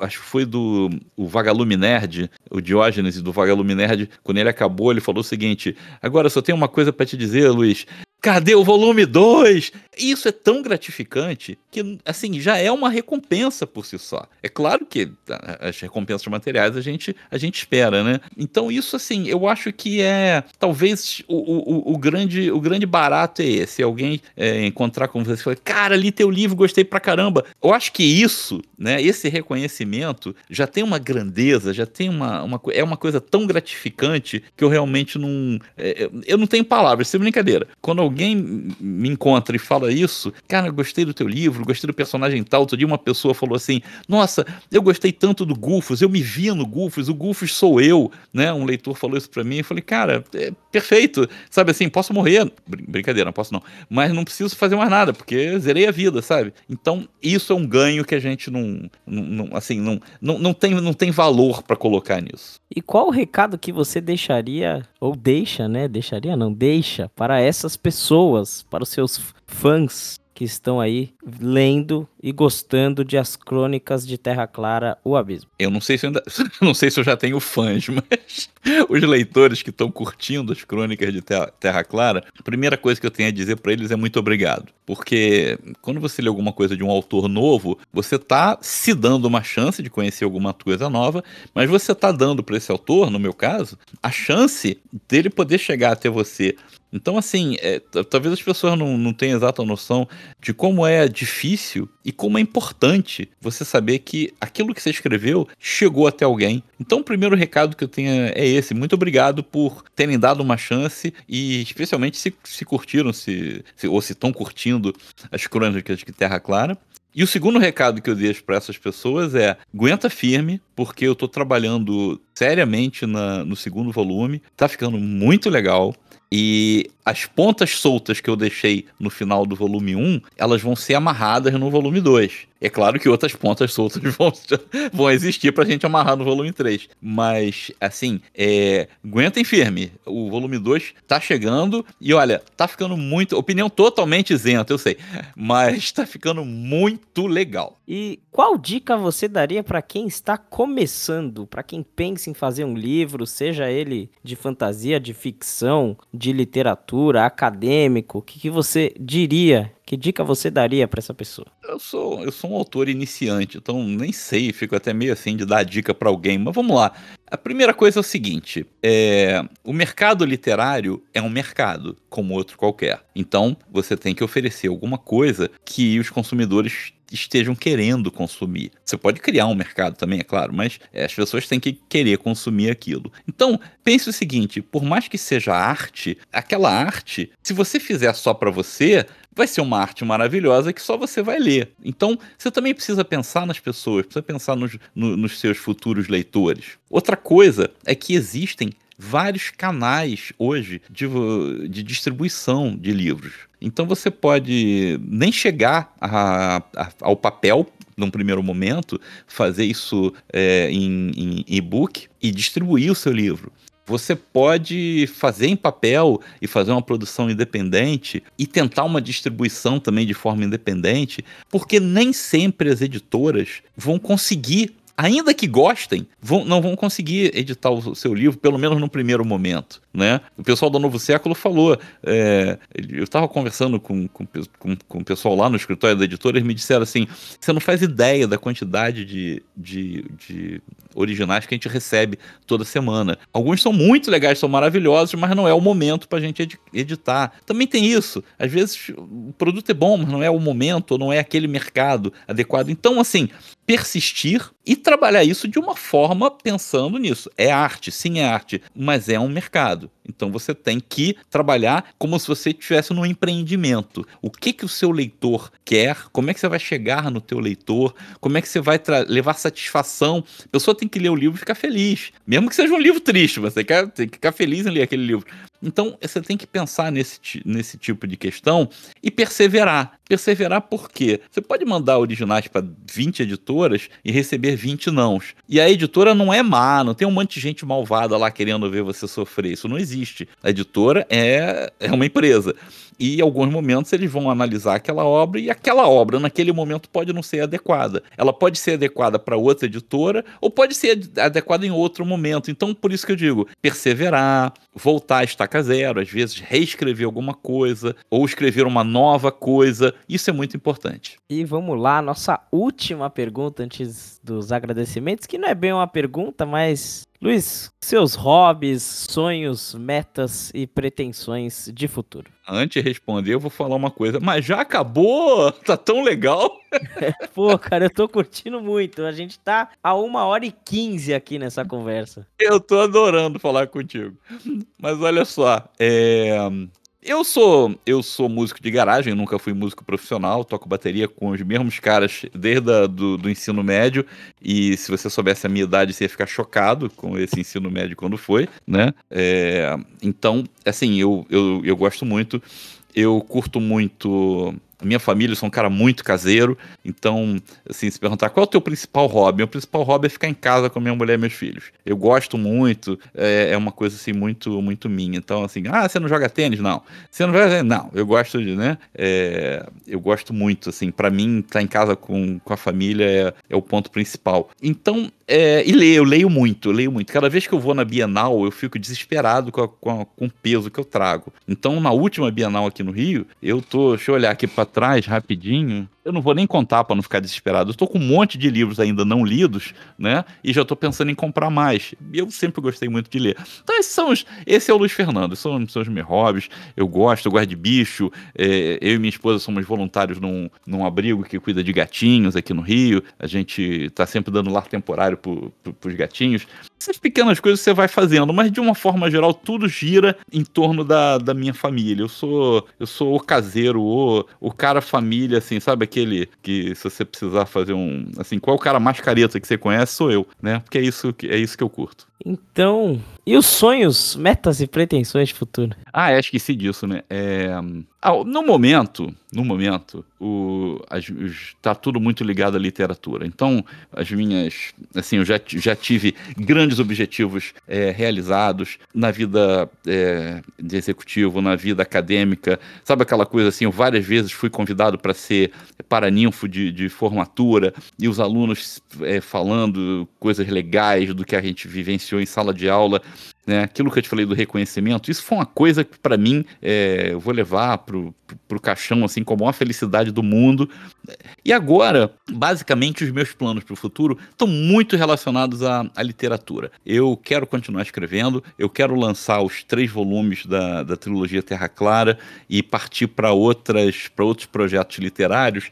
acho que foi do o Vagalume Nerd, o Diógenes do Vagalume Nerd, quando ele acabou, ele falou o seguinte: Agora só tenho uma coisa para te dizer, Luiz. Cadê o volume 2? Isso é tão gratificante que, assim, já é uma recompensa por si só. É claro que as recompensas materiais a gente, a gente espera, né? Então, isso, assim, eu acho que é talvez o, o, o grande, o grande barato é esse. Alguém é, encontrar com você e falar, cara, li teu livro, gostei pra caramba. Eu acho que isso, né, esse reconhecimento já tem uma grandeza, já tem uma, uma é uma coisa tão gratificante que eu realmente não. É, eu não tenho palavras, sem brincadeira. Quando alguém me encontra e fala isso, cara, gostei do teu livro, gostei do personagem tal. Outro dia uma pessoa falou assim: Nossa, eu gostei tanto do Gufus, eu me via no Gufus, o Gufus sou eu, né? Um leitor falou isso para mim. Eu falei, cara, é perfeito, sabe assim, posso morrer. Br brincadeira, não posso não. Mas não preciso fazer mais nada, porque zerei a vida, sabe? Então, isso é um ganho que a gente não, não, não assim, não, não, não, tem, não tem valor para colocar nisso. E qual o recado que você deixaria, ou deixa, né? Deixaria não, deixa para essas pessoas, para os seus fãs que estão aí lendo e gostando de As Crônicas de Terra Clara, O Abismo. Eu não sei se eu ainda, [LAUGHS] não sei se eu já tenho fãs, [LAUGHS] mas os leitores que estão curtindo as Crônicas de Terra, Terra Clara, a primeira coisa que eu tenho a dizer para eles é muito obrigado, porque quando você lê alguma coisa de um autor novo, você tá se dando uma chance de conhecer alguma coisa nova, mas você tá dando para esse autor, no meu caso, a chance dele poder chegar até você então, assim, é, talvez as pessoas não, não tenham exata noção de como é difícil e como é importante você saber que aquilo que você escreveu chegou até alguém. Então, o primeiro recado que eu tenho é esse. Muito obrigado por terem dado uma chance e, especialmente, se, se curtiram, se, se, ou se estão curtindo as crônicas de Terra Clara. E o segundo recado que eu deixo para essas pessoas é: aguenta firme, porque eu estou trabalhando seriamente na, no segundo volume, tá ficando muito legal. E as pontas soltas que eu deixei no final do volume 1, elas vão ser amarradas no volume 2. É claro que outras pontas soltas [LAUGHS] vão, vão existir pra gente amarrar no volume 3. Mas, assim, é, aguentem firme. O volume 2 tá chegando e, olha, tá ficando muito. Opinião totalmente isenta, eu sei. [LAUGHS] Mas tá ficando muito legal. E qual dica você daria para quem está começando? para quem pensa em fazer um livro, seja ele de fantasia, de ficção, de literatura, acadêmico? O que, que você diria que dica você daria para essa pessoa? Eu sou, eu sou um autor iniciante, então nem sei, fico até meio assim de dar dica para alguém, mas vamos lá. A primeira coisa é o seguinte: é, o mercado literário é um mercado, como outro qualquer. Então, você tem que oferecer alguma coisa que os consumidores estejam querendo consumir. Você pode criar um mercado também, é claro, mas é, as pessoas têm que querer consumir aquilo. Então, pense o seguinte: por mais que seja arte, aquela arte, se você fizer só para você, vai ser uma arte maravilhosa que só você vai ler. Então, você também precisa pensar nas pessoas, precisa pensar nos, no, nos seus futuros leitores. Outra coisa é que existem vários canais hoje de, de distribuição de livros. Então você pode nem chegar a, a, ao papel num primeiro momento, fazer isso é, em, em e-book e distribuir o seu livro. Você pode fazer em papel e fazer uma produção independente e tentar uma distribuição também de forma independente, porque nem sempre as editoras vão conseguir ainda que gostem, vão, não vão conseguir editar o seu livro, pelo menos no primeiro momento. Né? O pessoal do Novo Século falou. É, eu estava conversando com, com, com, com, o pessoal lá no escritório da editora, eles me disseram assim: você não faz ideia da quantidade de, de, de originais que a gente recebe toda semana. Alguns são muito legais, são maravilhosos, mas não é o momento para a gente ed editar. Também tem isso. Às vezes o produto é bom, mas não é o momento, não é aquele mercado adequado. Então, assim, persistir e trabalhar isso de uma forma pensando nisso. É arte, sim, é arte, mas é um mercado. Então você tem que trabalhar como se você estivesse num empreendimento. O que que o seu leitor quer? Como é que você vai chegar no teu leitor? Como é que você vai levar satisfação? A pessoa tem que ler o livro e ficar feliz. Mesmo que seja um livro triste, você quer, tem que ficar feliz em ler aquele livro. Então, você tem que pensar nesse, nesse tipo de questão e perseverar. Perseverar por quê? Você pode mandar originais para 20 editoras e receber 20 nãos. E a editora não é má, não tem um monte de gente malvada lá querendo ver você sofrer. Isso não existe. A editora é, é uma empresa e em alguns momentos eles vão analisar aquela obra e aquela obra naquele momento pode não ser adequada. Ela pode ser adequada para outra editora ou pode ser adequada em outro momento. Então, por isso que eu digo, perseverar, voltar a estaca zero, às vezes reescrever alguma coisa ou escrever uma nova coisa, isso é muito importante. E vamos lá, nossa última pergunta antes dos agradecimentos, que não é bem uma pergunta, mas Luiz, seus hobbies, sonhos, metas e pretensões de futuro. Antes de responder, eu vou falar uma coisa. Mas já acabou? [LAUGHS] Tá tão legal? [LAUGHS] Pô, cara, eu tô curtindo muito. A gente tá a uma hora e quinze aqui nessa conversa. Eu tô adorando falar contigo. Mas olha só, é Eu sou eu sou músico de garagem, nunca fui músico profissional, toco bateria com os mesmos caras desde a, do, do ensino médio. E se você soubesse a minha idade, você ia ficar chocado com esse ensino médio quando foi, né? É, então, assim, eu, eu, eu gosto muito. Eu curto muito a minha família, eu sou um cara muito caseiro, então, assim, se perguntar qual é o teu principal hobby, meu principal hobby é ficar em casa com minha mulher e meus filhos. Eu gosto muito, é, é uma coisa, assim, muito, muito minha. Então, assim, ah, você não joga tênis? Não. Você não joga tênis? Não. Eu gosto de, né, é, eu gosto muito, assim, para mim, estar tá em casa com, com a família é, é o ponto principal. Então, é, e leio, eu leio muito, eu leio muito. Cada vez que eu vou na Bienal, eu fico desesperado com, a, com, a, com, o peso que eu trago. Então, na última Bienal aqui no Rio, eu tô. Deixa eu olhar aqui para trás rapidinho. Eu não vou nem contar para não ficar desesperado. Eu estou com um monte de livros ainda não lidos, né? E já estou pensando em comprar mais. Eu sempre gostei muito de ler. Então, esses são os, esse é o Luiz Fernando, são, são os meus hobbies. Eu gosto, eu gosto de bicho. É, eu e minha esposa somos voluntários num, num abrigo que cuida de gatinhos aqui no Rio. A gente está sempre dando lar temporário para os gatinhos. Essas pequenas coisas você vai fazendo, mas de uma forma geral, tudo gira em torno da, da minha família. Eu sou eu sou o caseiro, o, o cara família, assim, sabe? Aquele que se você precisar fazer um, assim, qual o cara mais careta que você conhece sou eu, né? Porque é isso que é isso que eu curto. Então, e os sonhos, metas e pretensões de futuro? Ah, é, esqueci disso, né? É... Ah, no momento, no momento, o, as, os, tá tudo muito ligado à literatura. Então, as minhas, assim, eu já, já tive grandes objetivos é, realizados na vida é, de executivo, na vida acadêmica. Sabe aquela coisa assim, eu várias vezes fui convidado para ser paraninfo de, de formatura e os alunos é, falando coisas legais do que a gente vivenciou em sala de aula né? Aquilo que eu te falei do reconhecimento, isso foi uma coisa que para mim é, eu vou levar pro, pro, pro caixão assim como a felicidade do mundo. E agora, basicamente, os meus planos para o futuro estão muito relacionados à, à, literatura. Eu quero continuar escrevendo, eu quero lançar os três volumes da, da trilogia Terra Clara e partir para outras para outros projetos literários,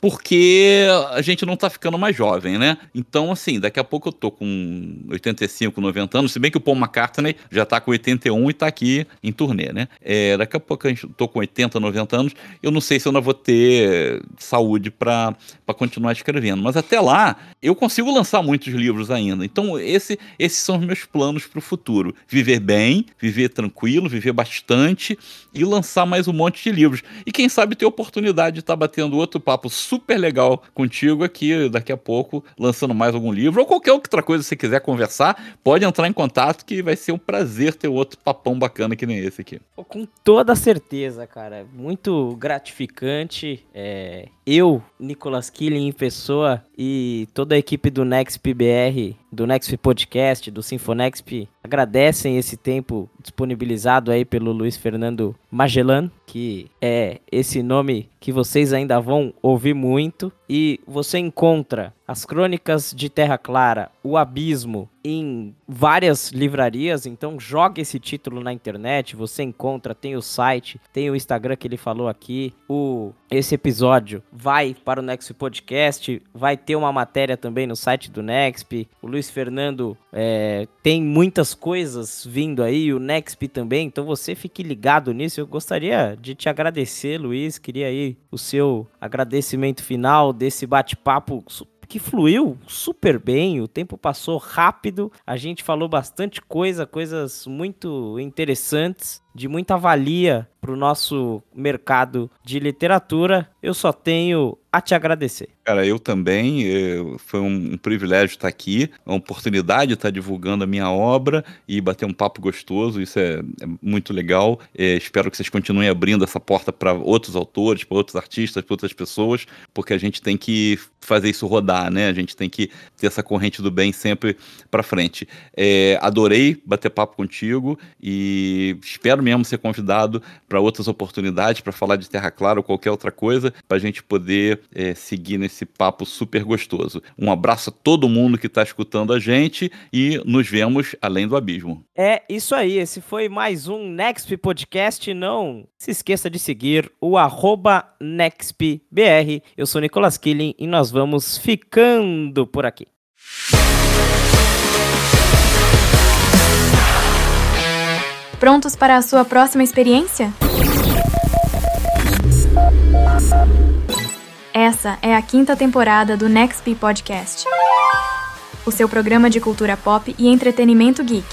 porque a gente não está ficando mais jovem, né? Então, assim, daqui a pouco eu tô com 85, 90 anos, se bem que o Paul McCartney já tá com 81 e tá aqui em turnê, né? É, daqui a pouco eu tô com 80, 90 anos, eu não sei se eu ainda vou ter saúde para continuar escrevendo, mas até lá eu consigo lançar muitos livros ainda. Então esse, esses são os meus planos para o futuro: viver bem, viver tranquilo, viver bastante e lançar mais um monte de livros. E quem sabe ter oportunidade de estar tá batendo outro papo super legal contigo aqui daqui a pouco, lançando mais algum livro ou qualquer outra coisa que você quiser conversar, pode entrar em contato que vai ser um prazer ter outro papão bacana que nem esse aqui. Com toda certeza, cara. Muito gratificante. É, eu, Nicolas Killing em pessoa e toda a equipe do Next PBR, do Next Podcast, do Sinfonexp, agradecem esse tempo disponibilizado aí pelo Luiz Fernando Magellan, que é esse nome que vocês ainda vão ouvir muito. E você encontra as Crônicas de Terra Clara, O Abismo, em várias livrarias. Então joga esse título na internet, você encontra, tem o site, tem o Instagram que ele falou aqui. O esse episódio vai para o Next Podcast, vai ter uma matéria também no site do Next. O Luiz Fernando é, tem muitas coisas vindo aí, o Next também. Então você fique ligado nisso. Eu gostaria de te agradecer, Luiz. Queria aí o seu agradecimento final desse bate-papo que fluiu super bem, o tempo passou rápido, a gente falou bastante coisa, coisas muito interessantes de muita valia para o nosso mercado de literatura. Eu só tenho a te agradecer. Cara, eu também. Eu, foi um, um, privilégio estar aqui, uma oportunidade de estar divulgando a minha obra e bater um papo gostoso. Isso é, é muito legal. É, espero que vocês continuem abrindo essa porta para outros autores, para outros artistas, para outras pessoas, porque a gente tem que fazer isso rodar, né? A gente tem que ter essa corrente do bem sempre para frente. É, adorei bater papo contigo e espero mesmo ser convidado para outras oportunidades, para falar de Terra Clara ou qualquer outra coisa, para a gente poder é, seguir nesse papo super gostoso. Um abraço a todo mundo que está escutando a gente e nos vemos além do abismo. É isso aí, esse foi mais um Nexp Podcast. Não se esqueça de seguir o NextBR. Eu sou Nicolas Killing e nós vamos ficando por aqui. Prontos para a sua próxima experiência? Essa é a quinta temporada do NextP Podcast, o seu programa de cultura pop e entretenimento geek.